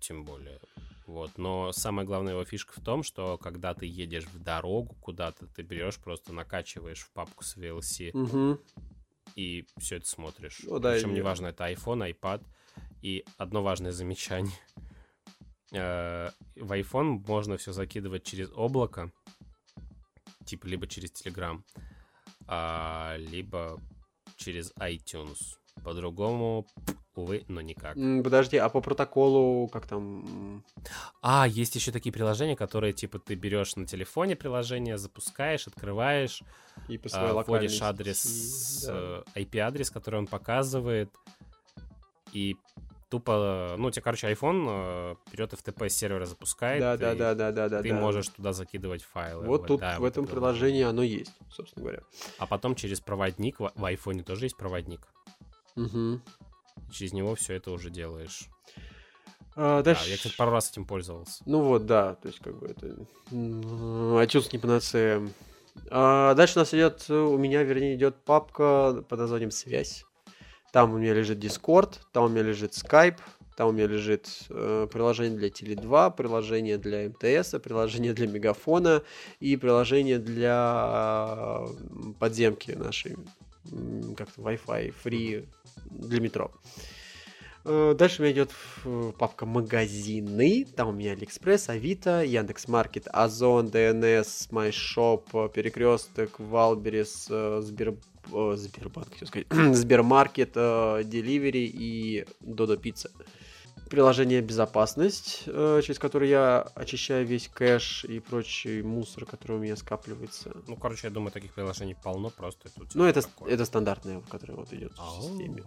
тем более. Вот. Но самая главная его фишка в том, что когда ты едешь в дорогу куда-то, ты берешь, просто накачиваешь в папку с VLC Мгм. и все это смотришь. Ну да, Причем и- неважно, это iPhone, iPad. И одно важное замечание. Э, В iPhone можно все закидывать через облако, типа либо через Telegram, а, либо через iTunes. По-другому, увы, но никак. Подожди, а по протоколу как там? А, есть еще такие приложения, которые, типа, ты берешь на телефоне приложение, запускаешь, открываешь, И по своей а, вводишь адрес, сети, да. э, IP-адрес, который он показывает, и тупо, ну, тебе, короче, iPhone э, берет FTP с сервера запускает, Да, да, да, да, да, да. ты да. можешь туда закидывать файлы. Вот тут да, в вот этом это приложении оно есть, собственно говоря. А потом через проводник, в, в iPhone тоже есть проводник. Мгм. Через него все это уже делаешь. А, Да, дальше... я, кстати, пару раз этим пользовался. Ну вот, да, то есть как бы это... iTunes не панацея. А, дальше у нас идет, у меня, вернее, идет папка под названием «Связь». Там у меня лежит Discord, там у меня лежит Skype, там у меня лежит э, приложение для Теле2, приложение для МТС, приложение для Мегафона и приложение для э, подземки нашей, как-то Wi-Fi, free для метро. Э, Дальше у меня идет э, папка магазины. Там у меня Алиэкспресс, Авито, Яндекс.Маркет, Озон, ДНС, MyShop, Перекресток, Wildberries, э, Сбер... э, Сбербанк, хотел сказать, Сбермаркет, э, Delivery и Додо Пицца. приложение «Безопасность», э, через которое я очищаю весь кэш и прочий мусор, который у меня скапливается. Ну, короче, я думаю, таких приложений полно просто. Ну, это, такое. это стандартное, которое вот идет в системе.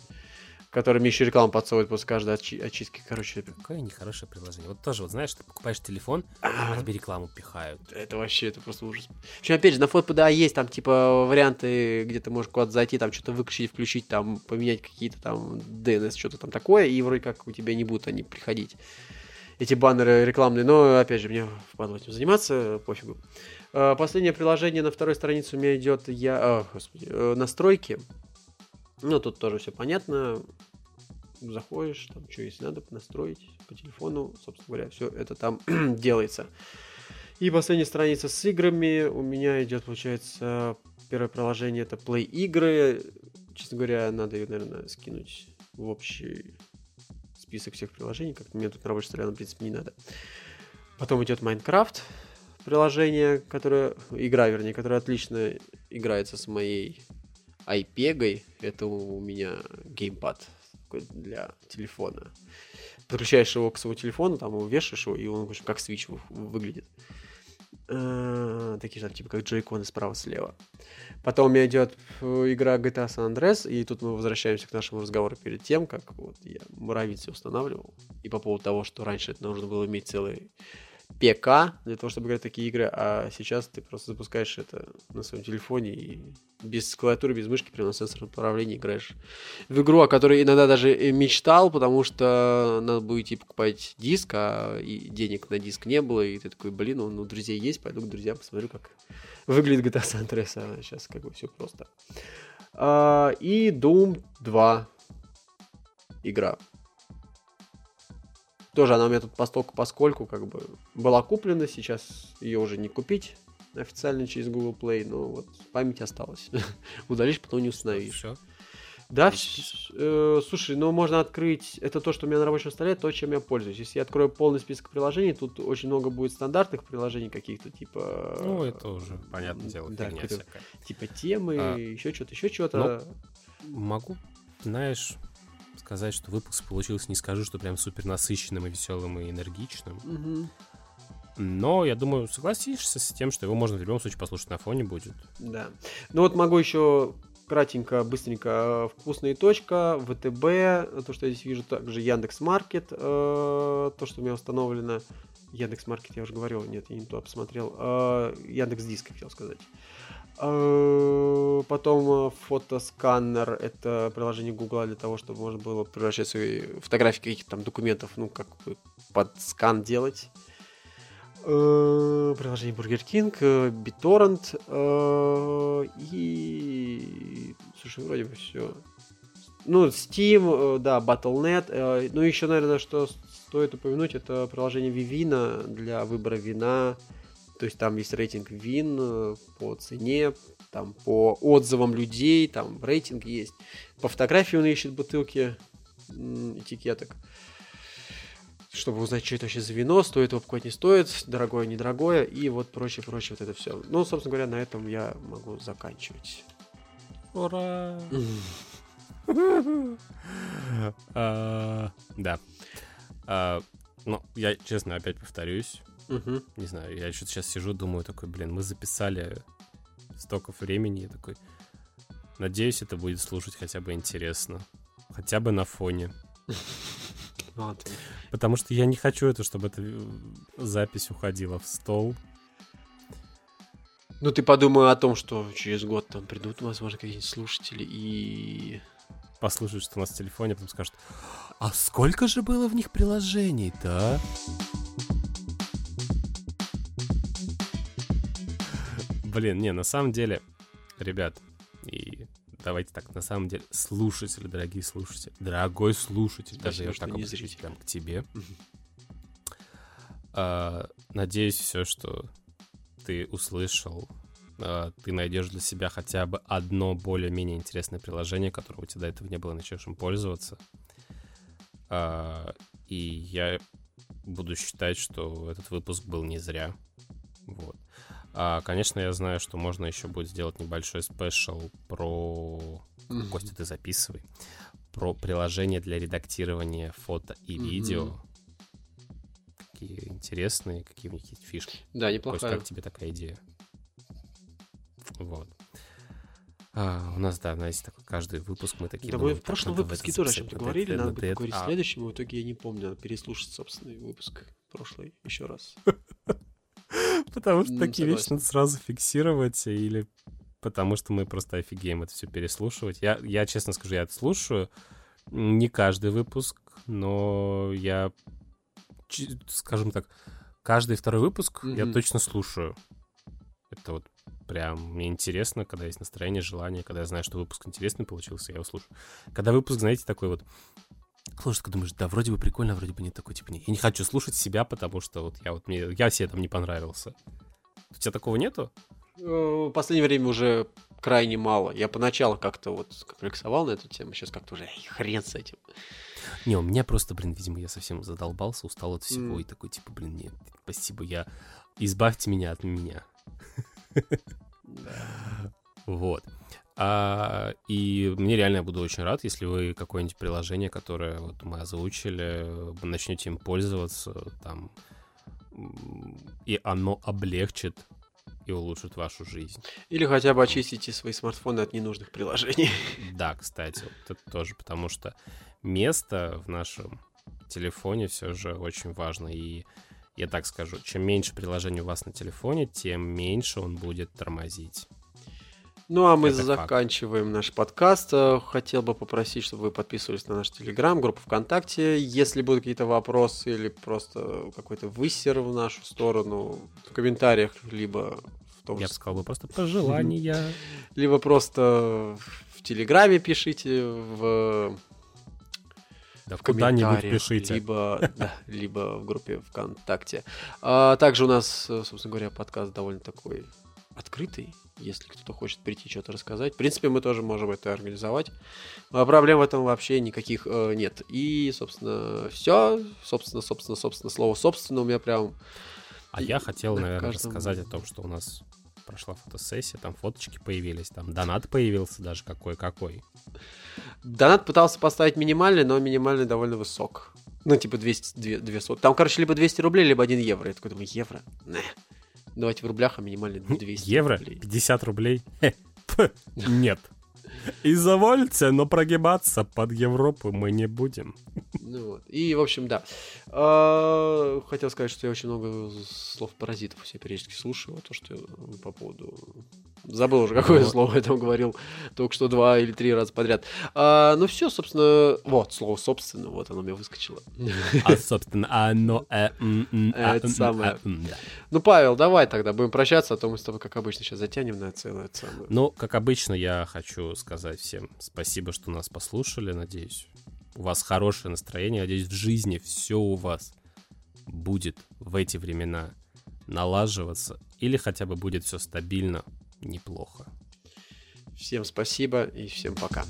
Которое мне еще рекламу подсовывает после каждой очи- очистки. Короче, Какое нехорошее приложение. Вот тоже, вот знаешь, ты покупаешь телефон, а, а тебе рекламу пихают. это вообще, это просто ужас. Причем, опять же, на FotPDA есть там, типа, варианты, где ты можешь куда-то зайти, там что-то выключить, включить, там, поменять какие-то там DNS, что-то там такое, и вроде как у тебя не будут они приходить. Эти баннеры рекламные, но, опять же, мне впадло этим заниматься, пофигу. Э, Последнее приложение на второй странице у меня идет я, а, господи, э, настройки. Ну, тут тоже все понятно. Заходишь, там, что если надо, настроить по телефону, собственно говоря, все это там делается. И последняя страница с играми. У меня идет, получается, первое приложение это Play игры. Честно говоря, надо ее, наверное, скинуть в общий список всех приложений. Как-то мне тут на рабочей столе, в принципе, не надо. Потом идет Minecraft приложение, которое, игра, вернее, которая отлично играется с моей iPeg. Это у меня геймпад для телефона. Подключаешь его к своему телефону, там его вешаешь его, и он как свич вы- выглядит. Э, Такие же, типа, как джойконы справа-слева. Потом у меня идет э, игра GTA San Andreas, и тут мы возвращаемся к нашему разговору перед тем, как вот я муравицы устанавливал. И по поводу того, что раньше это нужно было иметь целый ПК для того, чтобы играть в такие игры, а сейчас ты просто запускаешь это на своем телефоне и без клавиатуры, без мышки, прямо на сенсорном управлении играешь в игру, о которой иногда даже мечтал, потому что надо было идти покупать диск, а денег на диск не было, и ты такой, блин, он у друзей есть, пойду к друзьям посмотрю, как выглядит GTA San Andreas, а сейчас как бы все просто. А, и Doom 2 игра. Тоже она у меня тут постольку поскольку как бы была куплена, сейчас ее уже не купить официально через Google Play, но вот память осталась. Удалишь, потом не установишь. Все. Да, э, слушай, ну можно открыть, это то, что у меня на рабочем столе, то, чем я пользуюсь. Если я открою полный список приложений, тут очень много будет стандартных приложений каких-то, типа... Ну, это уже, понятное дело, да, фигня какой-то всякая. Типа темы, А, еще что-то, еще что-то. Могу, знаешь, сказать, что выпуск получился, не скажу, что прям супер насыщенным и веселым и энергичным. Мгм, Но я думаю, согласишься с тем, что его можно в любом случае послушать на фоне будет. да. Ну вот могу еще кратенько, быстренько. э, Вкусная точка, ВТБ, то, что я здесь вижу, также Яндекс Маркет, э, то, что у меня установлено. Яндекс Маркет, я уже говорил, нет, я не туда посмотрел. Э, Яндекс Диск, хотел сказать. Э, Потом э, фотосканер, это приложение Гугла для того, чтобы можно было превращать свои фотографии каких-то там документов, ну, как бы под скан делать. Э, Приложение Burger King, BitTorrent и... Слушай, вроде бы все. Ну, Steam, да, Battle.net. Ну, еще, наверное, что стоит упомянуть, это приложение Vivina для выбора вина. То есть там есть рейтинг вин э, по цене, там по отзывам людей, там рейтинг есть. По фотографии он ищет бутылки, этикеток чтобы узнать, что это вообще за вино, стоит его покупать, не стоит, дорогое, недорогое, и вот прочее, прочее, вот это все. Ну, собственно говоря, на этом я могу заканчивать. Ура! А, Да. А, Ну, я, честно, опять повторюсь. Мгм. Не знаю, я что-то сейчас сижу, думаю, такой, блин, мы записали столько времени, я такой, надеюсь, это будет слушать хотя бы интересно. Хотя бы на фоне. Вот. Потому что я не хочу это, чтобы эта э, запись уходила в стол. Ну, ты подумай о том, что через год там придут, возможно, какие-нибудь слушатели и... Послушают, что у нас в телефоне, потом скажут, а сколько же было в них приложений-то, а?» Блин, не, на самом деле, ребят, и давайте так, на самом деле, слушатели, дорогие слушатели, дорогой слушатель, даже я так обращусь прям к тебе. А, Надеюсь, все, что ты услышал, а, ты найдешь для себя хотя бы одно более-менее интересное приложение, которое у тебя до этого не было, начнешь им пользоваться. А, И я буду считать, что этот выпуск был не зря. Вот. А, конечно, я знаю, что можно еще будет сделать небольшой спешл про... Мгм. Костя, ты записывай. про приложение для редактирования фото и видео. Мгм. Какие интересные, какие у них есть фишки. Да, неплохая. как тебе такая идея? Вот. А, у нас, да, есть такой каждый выпуск, мы такие... Да мы в «Так, прошлом в выпуске тоже о чем-то говорили, надо будет это». поговорить в А, следующем, и в итоге я не помню, надо переслушать собственный выпуск прошлый еще раз. Потому что такие вещи надо сразу фиксировать, или потому что мы просто офигеем это все переслушивать. Я, я честно скажу, я это слушаю. Не каждый выпуск, но я, скажем так, каждый второй выпуск я Мгм. точно слушаю. Это вот прям мне интересно, когда есть настроение, желание, когда я знаю, что выпуск интересный получился, я его слушаю. Когда выпуск, знаете, такой вот слушаешь, такой думаешь, да, вроде бы прикольно, вроде бы не такой, типа, не. Я не хочу слушать себя, потому что вот я вот мне, я себе там не понравился. У тебя такого нету? Э, В последнее время уже крайне мало. Я поначалу как-то вот комплексовал на эту тему, сейчас как-то уже «Эй, хрен с этим. Не, у меня просто, блин, видимо, я совсем задолбался, устал от всего, М. и такой, типа, блин, нет, спасибо, я... Избавьте меня от меня. Да. Вот. А, и мне реально я буду очень рад, если вы какое-нибудь приложение, которое вот мы озвучили, начнете им пользоваться, там, и оно облегчит и улучшит вашу жизнь. Или хотя бы очистите свои смартфоны от ненужных приложений. Да, кстати, вот это тоже, потому что место в нашем телефоне все же очень важно. И я так скажу, чем меньше приложений у вас на телефоне, тем меньше он будет тормозить. Ну, а мы Это факт. заканчиваем наш подкаст. Э, Хотел бы попросить, чтобы вы подписывались на наш Телеграм, группу ВКонтакте. Если будут какие-то вопросы или просто какой-то высер в нашу сторону, в комментариях, либо в том Я же бы сказал бы просто пожелания. либо просто в Телеграме пишите, в, Да в куда-нибудь комментариях, пишите. Либо, да, либо в группе ВКонтакте. А также у нас, э, собственно говоря, подкаст довольно такой открытый. Если кто-то хочет прийти что-то рассказать. В принципе, мы тоже можем это организовать. А проблем в этом вообще никаких э, нет. И, собственно, все. Собственно, собственно, собственно, слово собственно у меня прям А я хотел, на наверное, каждом- рассказать о том, что у нас прошла фотосессия, там фоточки появились, там донат появился даже какой-какой. Донат пытался поставить минимальный, но минимальный довольно высок. Ну, типа 200, 2 200. Там, короче, либо 200 рублей, либо 1 евро. Я такой думаю, евро? Не. Давайте в рублях, а минимальный 200 Евро? рублей. 50 рублей? Хе, п, Нет. Извольте, но прогибаться под Европу мы не будем. Ну, вот. И, в общем, да. А, Хотел сказать, что я очень много слов паразитов все периодически слушаю. То, что по поводу... Забыл уже, какое Вот. слово я там говорил. Только что два или три раза подряд. А, ну все, собственно... Вот, слово собственно, вот оно мне выскочило. А, собственно, оно... э, м, м, а, Это самое. а. Ну, Павел, давай тогда будем прощаться, а то мы с тобой, как обычно, сейчас затянем на это самое. Ну, как обычно, я хочу сказать всем спасибо, что нас послушали. Надеюсь, у вас хорошее настроение. Надеюсь, в жизни все у вас будет в эти времена налаживаться. Или хотя бы будет все стабильно, неплохо. Всем спасибо и всем пока.